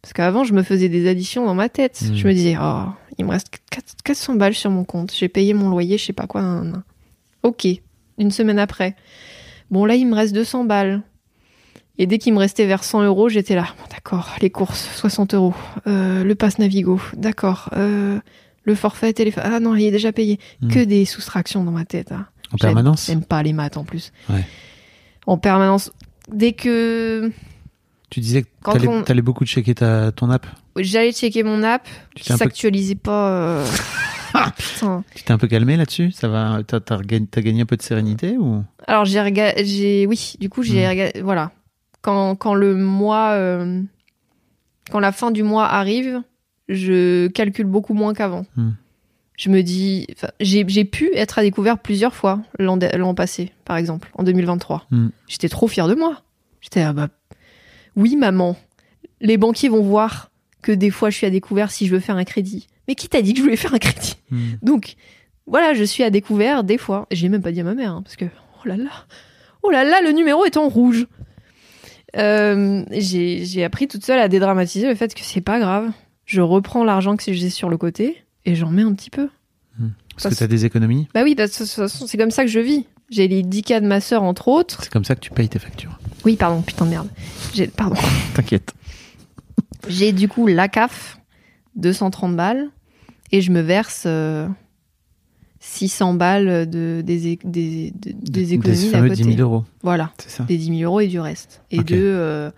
Parce qu'avant, je me faisais des additions dans ma tête. Mm. Je me disais, oh, il me reste 4 400 balles sur mon compte. J'ai payé mon loyer, je sais pas quoi. nan, nan. Ok, une semaine après. Bon, là, il me reste 200 balles. Et dès qu'il me restait vers 100 euros, j'étais là. Bon, d'accord, les courses, 60 euros. Euh, le pass Navigo, d'accord. Euh, le forfait téléphone. Ah non, il est déjà payé. Mm. Que des soustractions dans ma tête. hein. En permanence J'aime pas les maths en plus. Ouais. En permanence. Dès que. Tu disais que t'allais on- t'allais beaucoup checker ta, ton app J'allais checker mon app, Tu qui peu- pas. euh, Putain. Tu t'es un peu calmé là-dessus? Ça va T'as t'as regagné, t'as gagné un peu de sérénité ou? Alors j'ai regardé, j'ai oui, du coup j'ai Mm. regardé, voilà. Quand quand le mois, euh, quand la fin du mois arrive, je calcule beaucoup moins qu'avant. Mm. Je me dis, j'ai pu être à découvert plusieurs fois l'an passé, par exemple, en 2023. Mm. J'étais trop fière de moi. J'étais ah bah oui maman, les banquiers vont voir que des fois je suis à découvert si je veux faire un crédit. Mais qui t'a dit que je voulais faire un crédit? Donc, voilà, je suis à découvert des fois. J'ai même pas dit à ma mère, hein, parce que, oh là là, oh là là, le numéro est en rouge. Euh, j'ai appris toute seule à dédramatiser le fait que c'est pas grave. Je reprends l'argent que j'ai sur le côté et j'en mets un petit peu. Parce Parce- que t'as des économies? Bah oui, de toute façon, c'est comme ça que je vis. J'ai les 10 cas de ma sœur, entre autres. C'est comme ça que tu payes tes factures. Oui, pardon, putain de merde. Pardon. T'inquiète. J'ai du coup la CAF, 230 balles, et je me verse euh, 600 balles de, des, des, de- des économies Des fameux côté. 10 000 euros. Voilà, C'est ça. des 10 000 euros et du reste. Et Ok. de euh,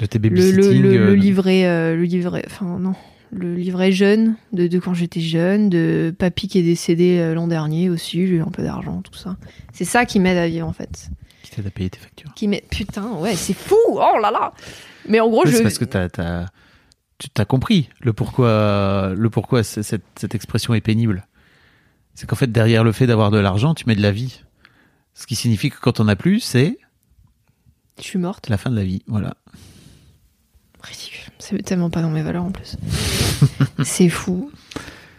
De tes le, le, le, euh, le livret, euh, le livret, enfin non, le livret jeune de, de quand j'étais jeune, de papy qui est décédé euh, l'an dernier aussi, j'ai eu un peu d'argent, tout ça. C'est ça qui m'aide à vivre en fait. Qui t'aide à payer tes factures. Qui m'aide, putain, ouais, c'est fou, oh là là. Mais en gros, Ouais, je, C'est parce que t'as, t'as, tu t'as compris le pourquoi, le pourquoi cette, cette expression est pénible. C'est qu'en fait, derrière le fait d'avoir de l'argent, tu mets de la vie. Ce qui signifie que quand on a plus, c'est je suis morte. la fin de la vie. Voilà. Ridicule. C'est tellement pas dans mes valeurs en plus. c'est fou.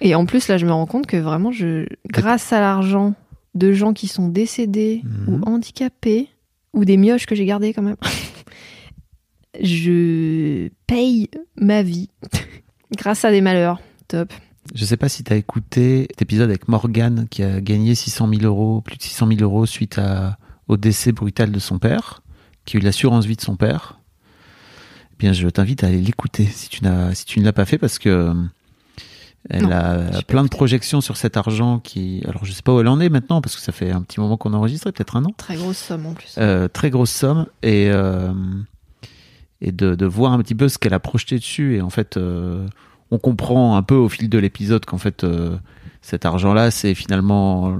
Et en plus, là, je me rends compte que vraiment, je, grâce à l'argent de gens qui sont décédés Mhm. ou handicapés, ou des mioches que j'ai gardés quand même, je paye ma vie grâce à des malheurs. Top. Je sais pas si t'as écouté cet épisode avec Morgan qui a gagné 600 000 euros, plus de 600 000 euros suite à, au décès brutal de son père, qui a eu l'assurance vie de son père. Bien, je t'invite à aller l'écouter si tu n'as, si tu ne l'as pas fait parce que euh, elle Non, a plein de projections sur cet argent qui, alors je sais pas où elle en est maintenant parce que ça fait un petit moment qu'on a enregistré, peut-être un an. Très grosse somme en plus. Euh, très grosse somme et euh, et de, de voir un petit peu ce qu'elle a projeté dessus et en fait euh, on comprend un peu au fil de l'épisode qu'en fait cet argent là c'est finalement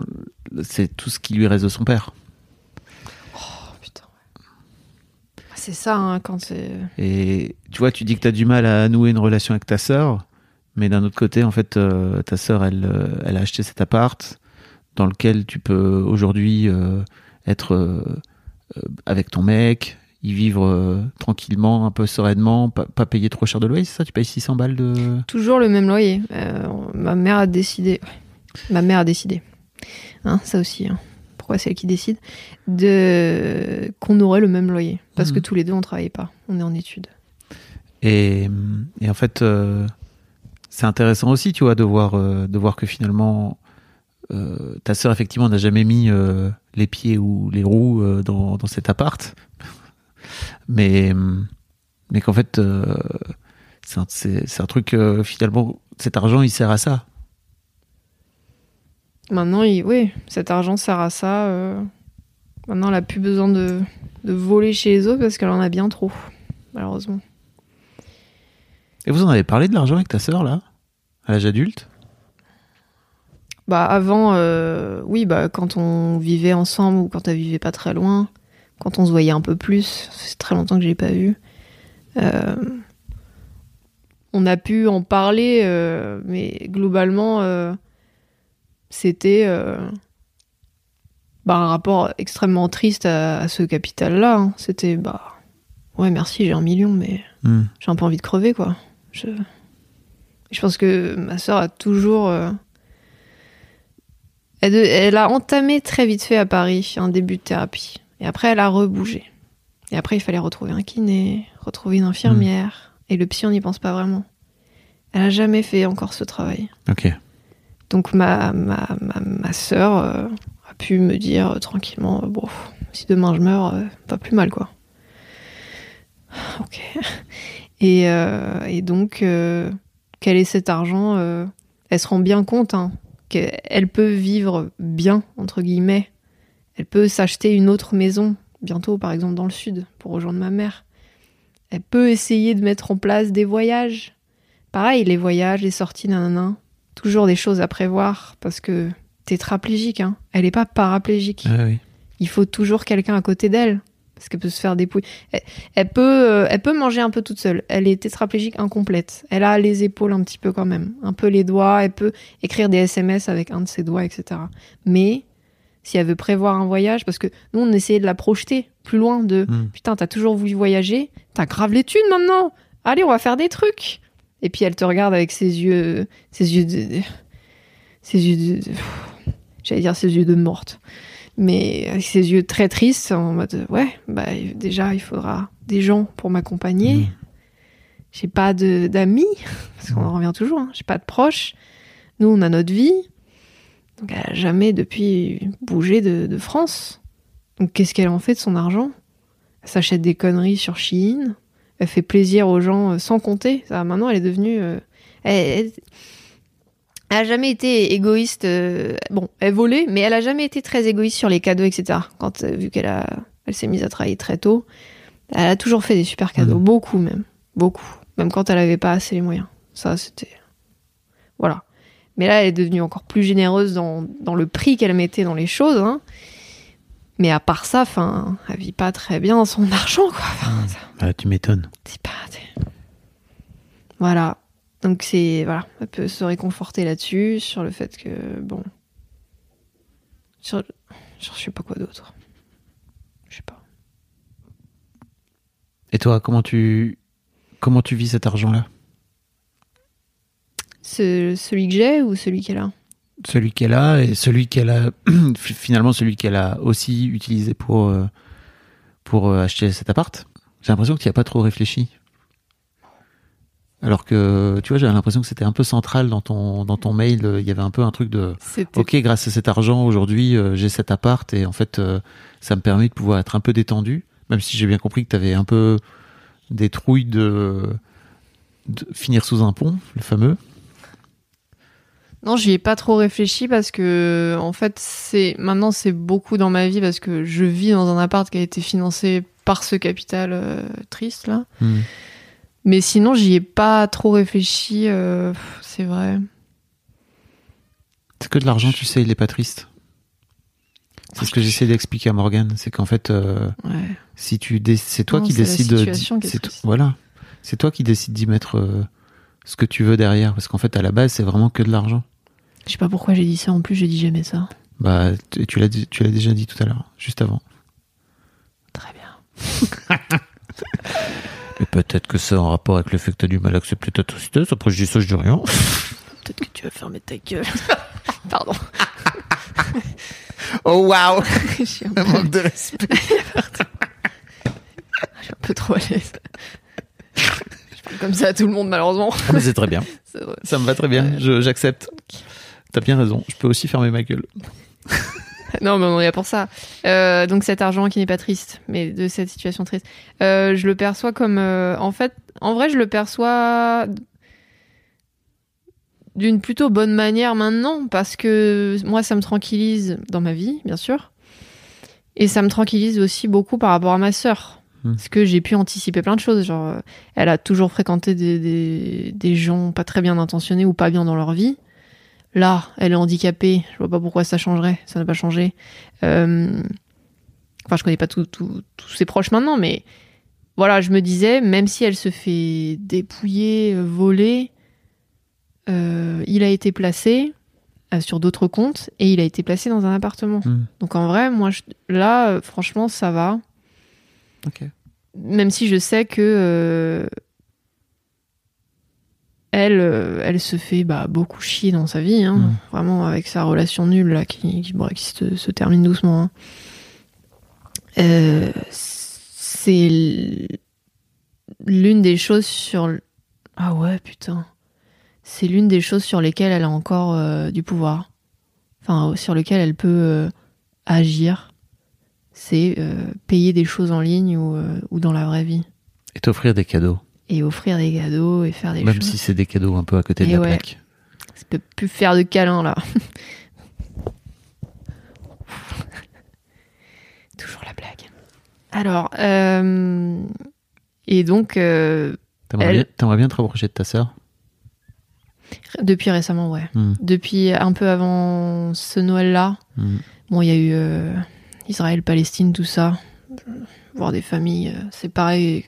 c'est tout ce qui lui reste de son père Oh putain. ouais. C'est ça, hein, quand c'est. et tu vois tu dis que tu as du mal à nouer une relation avec ta sœur mais d'un autre côté en fait euh, ta sœur elle euh, elle a acheté cet appart dans lequel tu peux aujourd'hui euh, être euh, avec ton mec y vivre tranquillement un peu sereinement pas, pas payer trop cher de loyer c'est ça? Tu payes 600 balles de Toujours le même loyer. Ma mère a décidé. Ma mère a décidé. Hein, ça aussi. hein. Pourquoi c'est elle qui décide de qu'on aurait le même loyer Parce que Mhm. tous les deux on travaillait pas. On est en études. Et, et en fait, euh, c'est intéressant aussi, tu vois, de voir, euh, de voir que finalement, euh, ta sœur, effectivement, n'a jamais mis les pieds ou les roues dans, dans cet appart. Mais, mais qu'en fait, c'est un, truc, finalement, cet argent, il sert à ça. Maintenant, il... oui, cet argent sert à ça. euh, Maintenant, elle a plus besoin de... de voler chez les autres parce qu'elle en a bien trop, malheureusement. Et vous en avez parlé de l'argent avec ta sœur, là? À l'âge adulte? Bah avant, euh, oui, bah quand on vivait ensemble ou quand elle vivait pas très loin, quand on se voyait un peu plus, c'est très longtemps que je l'ai pas vu. euh, on a pu en parler, mais globalement, c'était euh, bah, un rapport extrêmement triste à, à ce capital-là. hein. C'était bah ouais merci, j'ai un million, mais Hmm. j'ai un peu envie de crever quoi. Je, je pense que ma sœur a toujours. euh, Elle, de- elle a entamé très vite fait à Paris un début de thérapie. Et après, elle a rebougé. Et après, il fallait retrouver un kiné, retrouver une infirmière. Et le psy, on n'y pense pas vraiment. Elle a jamais fait encore ce travail. Ok. Donc ma, ma, ma, ma sœur euh, a pu me dire euh, tranquillement, euh, bon, si demain je meurs, pas plus mal quoi. Ok. Et, et donc, quel est cet argent Elle se rend bien compte hein, qu'elle peut vivre bien, entre guillemets. Elle peut s'acheter une autre maison, bientôt par exemple dans le sud, pour rejoindre ma mère. Elle peut essayer de mettre en place des voyages, pareil, les voyages, les sorties, nanana, toujours des choses à prévoir parce que tétraplégique, hein. Elle est pas paraplégique. Ah oui. Il faut toujours quelqu'un à côté d'elle parce qu'elle peut se faire dépouiller. Elle, elle peut, euh, elle peut manger un peu toute seule. Elle est tétraplégique incomplète. Elle a les épaules un petit peu quand même, un peu les doigts. Elle peut écrire des SMS avec un de ses doigts, etc. Mais si elle veut prévoir un voyage, parce que nous on essayait de la projeter plus loin de Mm. putain t'as toujours voulu voyager, t'as grave les thunes maintenant. Allez on va faire des trucs. Et puis elle te regarde avec ses yeux, ses yeux de, ses yeux de, j'allais dire ses yeux de morte mais avec ses yeux très tristes, en mode ouais, bah déjà il faudra des gens pour m'accompagner. Mm. J'ai pas de d'amis parce qu'on en revient toujours. Hein. J'ai pas de proches. Nous on a notre vie. Donc elle a jamais depuis bougé de, de France. Donc qu'est-ce qu'elle en fait de son argent? Elle s'achète des conneries sur Shein. Elle fait plaisir aux gens euh, sans compter. Ça, maintenant elle est devenue. euh, elle- elle- a jamais été égoïste. euh, bon, elle volait, mais elle a jamais été très égoïste sur les cadeaux, etc. Quand vu qu'elle a, elle s'est mise à travailler très tôt, elle a toujours fait des super cadeaux, Mhm. beaucoup même, beaucoup. Même quand elle avait pas assez les moyens. Ça, c'était voilà. Mais là, elle est devenue encore plus généreuse dans, dans le prix qu'elle mettait dans les choses. hein. Mais à part ça, enfin, elle vit pas très bien son argent, quoi. Ça- Ah, tu m'étonnes. c'est pas. Voilà. Donc c'est voilà, elle peut se réconforter là-dessus sur le fait que bon, sur, sur je sais pas quoi d'autre. Je sais pas. Et toi, comment tu comment tu vis cet argent-là? Ce- celui que j'ai ou celui qu'elle a? Celui qu'elle a et celui qu'elle a finalement celui qu'elle a aussi utilisé pour euh, pour euh, acheter cet appart. J'ai l'impression que tu n'y as pas trop réfléchi. Alors que tu vois, j'avais l'impression que c'était un peu central dans ton dans ton mail. euh, Il y avait un peu un truc de ok, grâce à cet argent aujourd'hui, euh, j'ai cet appart et en fait, euh, ça me permet de pouvoir être un peu détendu, même si j'ai bien compris que tu avais un peu des trouilles de, de finir sous un pont, le fameux. Non, j'y ai pas trop réfléchi parce que en fait, c'est maintenant c'est beaucoup dans ma vie parce que je vis dans un appart qui a été financé par ce capital euh, triste là. Hmm. Mais sinon, j'y ai pas trop réfléchi. euh, c'est vrai. C'est que de l'argent, tu sais, il est pas triste? C'est ce que j'essaie d'expliquer à Morgan, c'est qu'en fait, euh, Ouais. si tu c'est toi Non, qui décides, c'est voilà, c'est toi qui décides d'y mettre ce que tu veux derrière, parce qu'en fait, à la base, c'est vraiment que de l'argent. Je sais pas pourquoi j'ai dit ça. En plus, j'ai dit jamais ça. Bah, tu tu l'as, dit- tu l'as déjà dit tout à l'heure, juste avant. Très bien. Mais peut-être que c'est en rapport avec le fait que t'as du mal à accepter ta tristesse. Après, je dis ça, je dis rien. Peut-être que tu vas fermer ta gueule. Pardon. Oh waouh, je suis un peu, manque de respect. je suis un peu trop à l'aise. Je parle comme ça à tout le monde, malheureusement. Mais c'est très bien. Ça me va très bien. Je- j'accepte. T'as bien raison. Je peux aussi fermer ma gueule. Non, mais on est là pour ça. Euh, donc cet argent qui n'est pas triste, mais de cette situation triste, euh, je le perçois comme, euh, en fait, en vrai, je le perçois d'une plutôt bonne manière maintenant, parce que moi, ça me tranquillise dans ma vie, bien sûr, et ça me tranquillise aussi beaucoup par rapport à ma sœur. Hmm. Parce que j'ai pu anticiper plein de choses. Genre, elle a toujours fréquenté des, des, des gens pas très bien intentionnés ou pas bien dans leur vie. Là, elle est handicapée. Je vois pas pourquoi ça changerait. Ça n'a pas changé. Euh, Enfin, je connais pas tous ses proches maintenant, mais voilà, je me disais, même si elle se fait dépouiller, voler, euh, il a été placé euh, sur d'autres comptes et il a été placé dans un appartement. Hmm. Donc en vrai, moi, je- là, euh, franchement, ça va. Ok. Même si je sais que elle, euh, elle se fait bah, beaucoup chier dans sa vie, hein. Mm. vraiment avec sa relation nulle là, qui, qui, bon, qui se, se termine doucement. hein. Euh, c'est l'une des choses sur. Ah ouais, putain. C'est l'une des choses sur lesquelles elle a encore euh, du pouvoir. Enfin, sur lesquelles elle peut euh, agir. C'est payer des choses en ligne ou, ou dans la vraie vie. Et t'offrir des cadeaux. Et offrir des cadeaux et faire des Même choses. si c'est des cadeaux un peu à côté de la ouais. plaque. Ça peut plus faire de câlins là. Toujours la blague. Alors, euh, et donc, euh, T'aimerais Elle- bien, bien te rapprocher de ta sœur? Depuis récemment, ouais. Hmm. Depuis un peu avant ce Noël-là. Hmm. Bon, il y a eu euh, Israël, Palestine, tout ça. Voir des familles, euh, c'est pareil.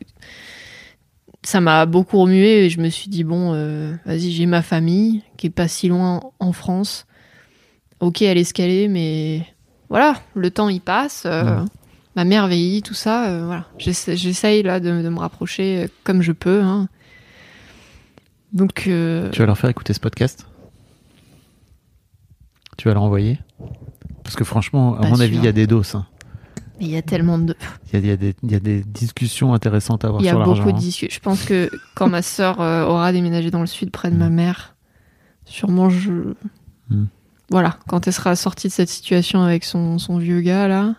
Ça m'a beaucoup remué et je me suis dit, bon, euh, vas-y, j'ai ma famille qui est pas si loin en France. Ok, elle est escalée, mais voilà, le temps il passe. euh, Ouais. Ma mère vieillit, tout ça. euh, voilà, J'essa- j'essaye là de, de me rapprocher comme je peux. hein. Donc, Tu vas leur faire écouter ce podcast? Tu vas leur envoyer? Parce que franchement, à Pas mon sûr. avis, il y a des doses. hein. Il y a tellement de, Il y a, il y a des- il y a des discussions intéressantes à avoir Il y a sur l'argent. beaucoup de hein. discussions. Je pense que quand ma sœur euh, aura déménagé dans le sud près de ma mère, sûrement je. Mm. Voilà, quand elle sera sortie de cette situation avec son, son vieux gars là,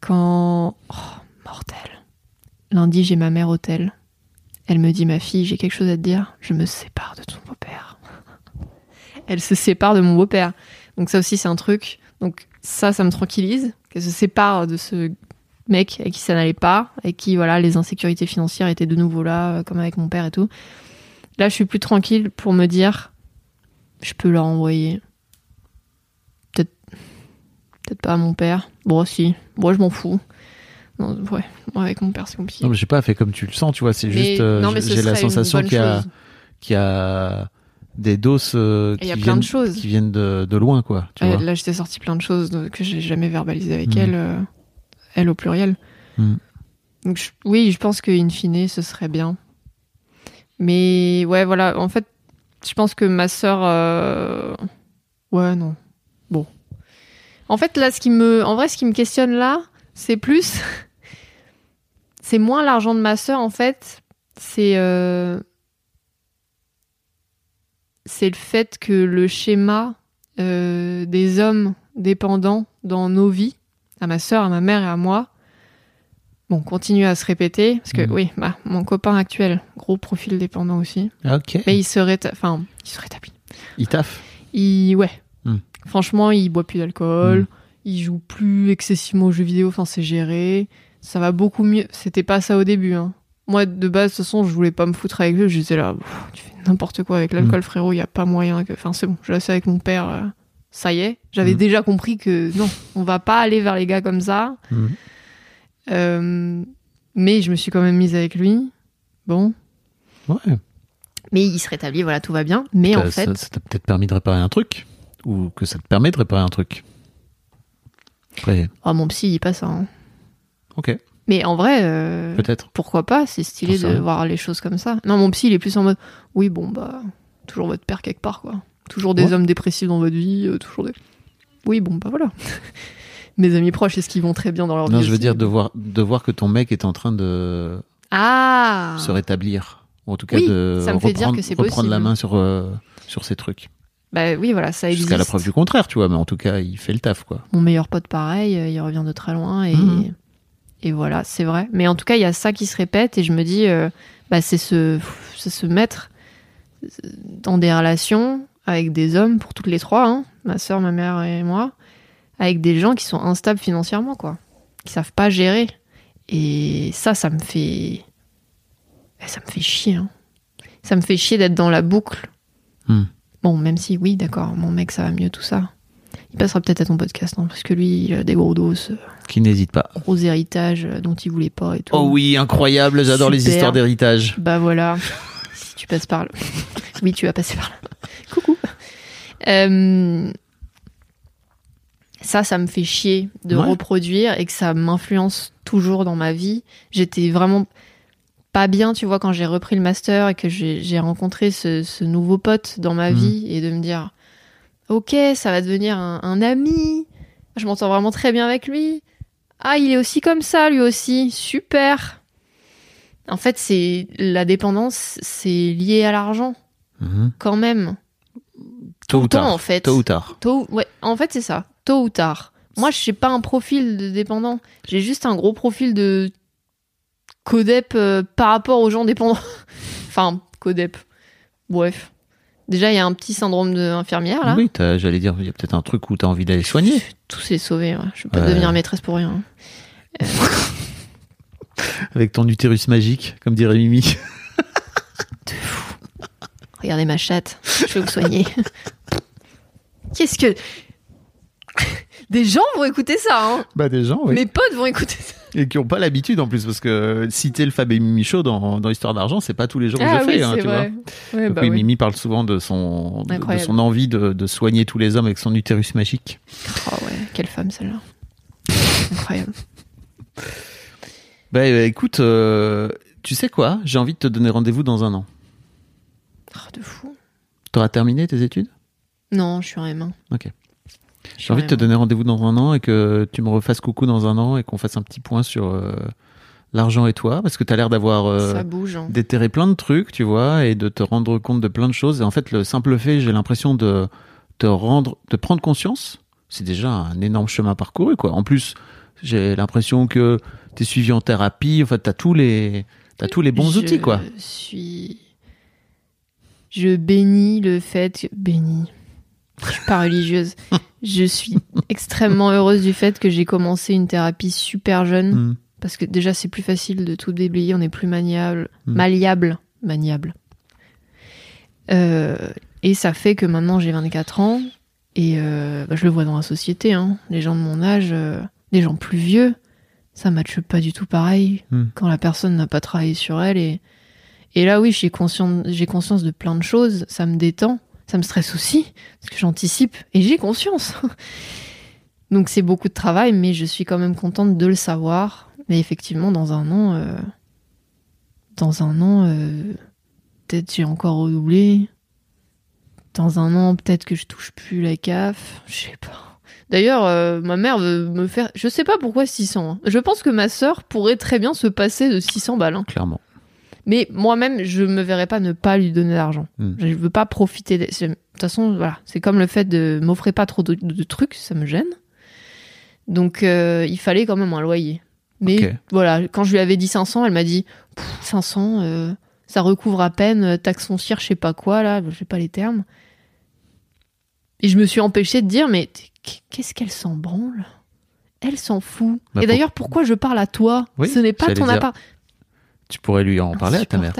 quand. Oh, mortel. Lundi, j'ai ma mère au tel. Elle me dit Ma fille, j'ai quelque chose à te dire. Je me sépare de ton beau-père. Elle se sépare de mon beau-père. Donc, ça aussi, c'est un truc. Donc, ça, ça me tranquillise. Qu'elle se sépare de ce mec avec qui ça n'allait pas, et qui, voilà, les insécurités financières étaient de nouveau là, euh, comme avec mon père et tout. Là, je suis plus tranquille pour me dire, je peux leur envoyer. Peut-être, peut-être pas à mon père. Bon, si. Moi, je m'en fous. Non, ouais. Moi, avec mon père, c'est compliqué. Non, mais j'ai pas fait comme tu le sens, tu vois. C'est juste, euh, ce j'ai la sensation qu'il y a, qu'il y a des doses euh, qui, y a plein viennent, de choses. qui viennent de, de loin, quoi. Tu Euh, vois. là, j'étais sorti plein de choses de- que j'ai jamais verbalisées avec Mm. elle, euh, elle au pluriel. Mm. Donc, je- oui, je pense qu'in fine, ce serait bien. Mais ouais, voilà, en fait, je pense que ma sœur. euh, Ouais, non. Bon. En fait, là, ce qui me. En vrai, ce qui me questionne là, c'est plus. c'est moins l'argent de ma sœur, en fait. C'est. C'est le fait que le schéma euh, des hommes dépendants dans nos vies, à ma sœur, à ma mère et à moi, bon, continue à se répéter. Parce que Mhm. oui, bah, mon copain actuel, gros profil dépendant aussi, Ok. mais il se, réta- enfin, il se rétablit. Il taffe. Il, ouais. Mhm. Franchement, il boit plus d'alcool, Mhm. il joue plus excessivement aux jeux vidéo, enfin, c'est géré. Ça va beaucoup mieux. C'était pas ça au début, hein. Moi, de base, de toute façon, je voulais pas me foutre avec lui. J'étais là, Pff, tu fais n'importe quoi avec l'alcool, frérot, il y a pas moyen que. Enfin, c'est bon, je laisse avec mon père. euh, ça y est. J'avais Mhm. déjà compris que non, on va pas aller vers les gars comme ça. Mhm. Euh, mais je me suis quand même mise avec lui. Bon. Ouais. Mais il se rétablit, voilà, tout va bien. Mais en fait, ça t'a peut-être permis de réparer un truc? Ou que ça te permet de réparer un truc? Après, oh, mon psy, il dit pas ça. hein. ok. Mais en vrai, euh, Peut-être. pourquoi pas C'est stylé de voir les choses comme ça. Non, mon psy, il est plus en mode oui, bon, bah, toujours votre père quelque part, quoi. Toujours des Ouais. hommes dépressifs dans votre vie, euh, toujours des. Oui, bon, bah voilà. Mes amis proches, est-ce qu'ils vont très bien dans leur vie Non, je veux dire de voir, de voir que ton mec est en train de Ah se rétablir. Ou en tout cas Oui, de ça me fait dire reprendre, que c'est reprendre la possible. main sur, euh, sur ces trucs. Bah oui, voilà, ça existe. Jusqu'à la preuve du contraire, tu vois. Mais en tout cas, il fait le taf, quoi. Mon meilleur pote, pareil, euh, il revient de très loin et, Mhm. Et voilà, c'est vrai. Mais en tout cas, il y a ça qui se répète et je me dis, euh, bah, c'est se, se mettre dans des relations avec des hommes, pour toutes les trois, hein, ma soeur, ma mère et moi, avec des gens qui sont instables financièrement, quoi, qui savent pas gérer. Et ça, ça me fait, eh, ça me fait chier. hein. Ça me fait chier d'être dans la boucle. Hmm. Bon, même si, oui, d'accord, mon mec, ça va mieux, tout ça. Il passera peut-être à ton podcast, non Parce que lui, il a des gros dos, euh, Qui n'hésite pas. gros héritages euh, dont il voulait pas et tout. Oh oui, incroyable. J'adore les histoires d'héritage. Bah voilà, si tu passes par là. Oui, tu vas passer par là. Coucou. Euh, Ça, ça me fait chier de Ouais. reproduire et que ça m'influence toujours dans ma vie. J'étais vraiment pas bien, tu vois, quand j'ai repris le master et que j'ai j'ai rencontré ce, ce nouveau pote dans ma Mhm. vie et de me dire, ok, ça va devenir un, un ami. Je m'entends vraiment très bien avec lui. Ah, il est aussi comme ça, lui aussi. Super. En fait, c'est la dépendance, c'est lié à l'argent, Mhm. quand même. Tôt ou tard. en fait. Tôt ou tard. Tôt, ouais, en fait, c'est ça. Tôt ou tard. Moi, je n'ai pas un profil de dépendant. J'ai juste un gros profil de codep euh, par rapport aux gens dépendants. enfin, codep. Bref. Déjà, il y a un petit syndrome d'infirmière, là. Oui, j'allais dire, il y a peut-être un truc où t'as envie d'aller soigner. Tout s'est sauvé. ouais. Je vais pas Ouais. devenir maîtresse pour rien. Avec ton utérus magique, comme dirait Mimi. Regardez ma chatte, je vais vous soigner. Qu'est-ce que. Des gens vont écouter ça, hein Bah des gens, oui. Mes potes vont écouter ça. Et qui n'ont pas l'habitude en plus, parce que citer le Fab et Mimi Show dans, dans l'histoire d'argent, c'est pas tous les jours que ah je oui, fais, hein, tu vois. Bah oui, oui. Mimi parle souvent de son, de, son envie de, de soigner tous les hommes avec son utérus magique. Oh ouais, quelle femme celle-là. Incroyable. Bah euh, écoute, euh, tu sais quoi? J'ai envie de te donner rendez-vous dans un an. Oh, de fou. T'auras terminé tes études? Non, je suis en M1. Ok. Je J'ai envie en de te M1. donner rendez-vous dans un an et que tu me refasses coucou dans un an et qu'on fasse un petit point sur euh, l'argent et toi, parce que tu as l'air d'avoir euh, hein. déterré plein de trucs, tu vois, et de te rendre compte de plein de choses. Et en fait, le simple fait, j'ai l'impression de te rendre, de prendre conscience, c'est déjà un énorme chemin parcouru, quoi. En plus, j'ai l'impression que tu es suivi en thérapie, en fait, tu as tous les, t'as tous les bons je outils, quoi. suis. Je bénis le fait. que- Bénis. Je suis pas religieuse. Je suis extrêmement heureuse du fait que j'ai commencé une thérapie super jeune. Mm. Parce que déjà, c'est plus facile de tout déblayer. On est plus maniable. Mm. Malliable. Maniable. Euh, et ça fait que maintenant, j'ai 24 ans. Et euh, bah, je le vois dans la société. hein. Les gens de mon âge, euh, les gens plus vieux, ça matche pas du tout pareil Mm. quand la personne n'a pas travaillé sur elle. Et, et là, oui, j'ai conscience, j'ai conscience de plein de choses. Ça me détend. Ça me stresse aussi, parce que j'anticipe et j'ai conscience. Donc c'est beaucoup de travail, mais je suis quand même contente de le savoir. Mais effectivement, dans un an, euh, dans un an, euh, peut-être j'ai encore redoublé. Dans un an, peut-être que je touche plus la CAF. Je sais pas. D'ailleurs, euh, ma mère veut me faire. Je sais pas pourquoi 600. hein. Je pense que ma sœur pourrait très bien se passer de 600 balles. hein. Clairement. Mais moi-même, je me verrais pas ne pas lui donner d'argent. Mm. Je veux pas profiter. De toute façon, voilà, c'est comme le fait de m'offrir pas trop de, de trucs, ça me gêne. Donc, euh, il fallait quand même un loyer. Mais voilà, quand je lui avais dit 500, elle m'a dit Pff, 500, euh, ça recouvre à peine euh, taxe foncière, je sais pas quoi là, je sais pas les termes. Et je me suis empêchée de dire mais qu'est-ce qu'elle s'en branle? Elle s'en fout. Bah, Et d'ailleurs, pourquoi je parle à toi? Oui, Ce n'est pas ton appart. Tu pourrais lui en parler à ta mère.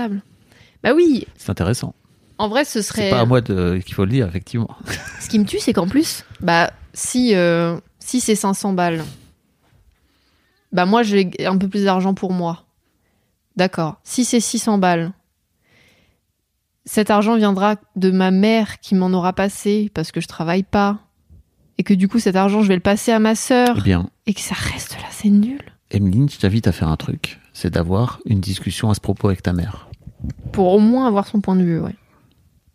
Bah oui, C'est intéressant. en vrai, ce serait. C'est pas à moi de- qu'il faut le dire, effectivement. Ce qui me tue, c'est qu'en plus, bah, si, euh, si c'est 500 balles, bah, moi, j'ai un peu plus d'argent pour moi. D'accord. Si c'est 600 balles, cet argent viendra de ma mère qui m'en aura passé parce que je travaille pas. Et que du coup, cet argent, je vais le passer à ma sœur. Eh bien, Et que ça reste là, c'est nul. Emeline, je t'invite à faire un truc. C'est d'avoir une discussion à ce propos avec ta mère. Pour au moins avoir son point de vue, ouais.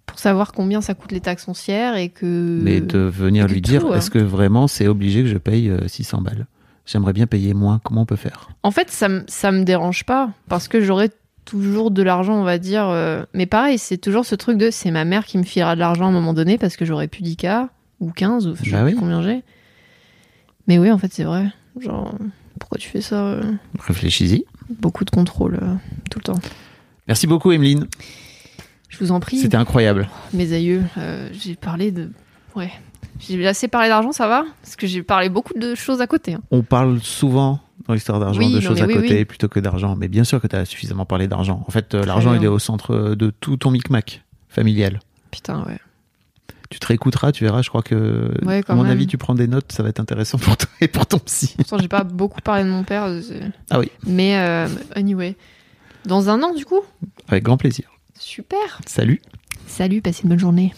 Pour savoir combien ça coûte les taxes foncières et que. Mais de venir lui dire, hein. est-ce que vraiment c'est obligé que je paye euh, 600 balles? J'aimerais bien payer moins. Comment on peut faire? En fait, ça, ça me dérange pas parce que j'aurai toujours de l'argent, on va dire. euh, Mais pareil, c'est toujours ce truc de c'est ma mère qui me filera de l'argent à un moment donné parce que j'aurai plus 10K ou 15 ou je sais Bah oui. combien j'ai. Mais oui, en fait, c'est vrai. Genre, pourquoi tu fais ça euh, Réfléchis-y. Beaucoup de contrôle euh, tout le temps. Merci beaucoup, Emeline. Je vous en prie, C'était incroyable. mes aïeux. euh, j'ai parlé de. Ouais. J'ai assez parlé d'argent, ça va? Parce que j'ai parlé beaucoup de choses à côté. hein. On parle souvent dans l'histoire d'argent Oui, de choses à oui, côté oui. plutôt que d'argent. Mais bien sûr que tu as suffisamment parlé d'argent. En fait, euh, l'argent, il est au centre de tout ton micmac familial. Putain, ouais. Tu te réécouteras, tu verras. Je crois que, Ouais, à mon même. avis, tu prends des notes. Ça va être intéressant pour toi et pour ton psy. Pourtant, j'ai pas beaucoup parlé de mon père. euh, Ah oui, Mais euh, anyway. Dans un an, du coup? Avec grand plaisir. Super. Salut. Salut, passez une bonne journée.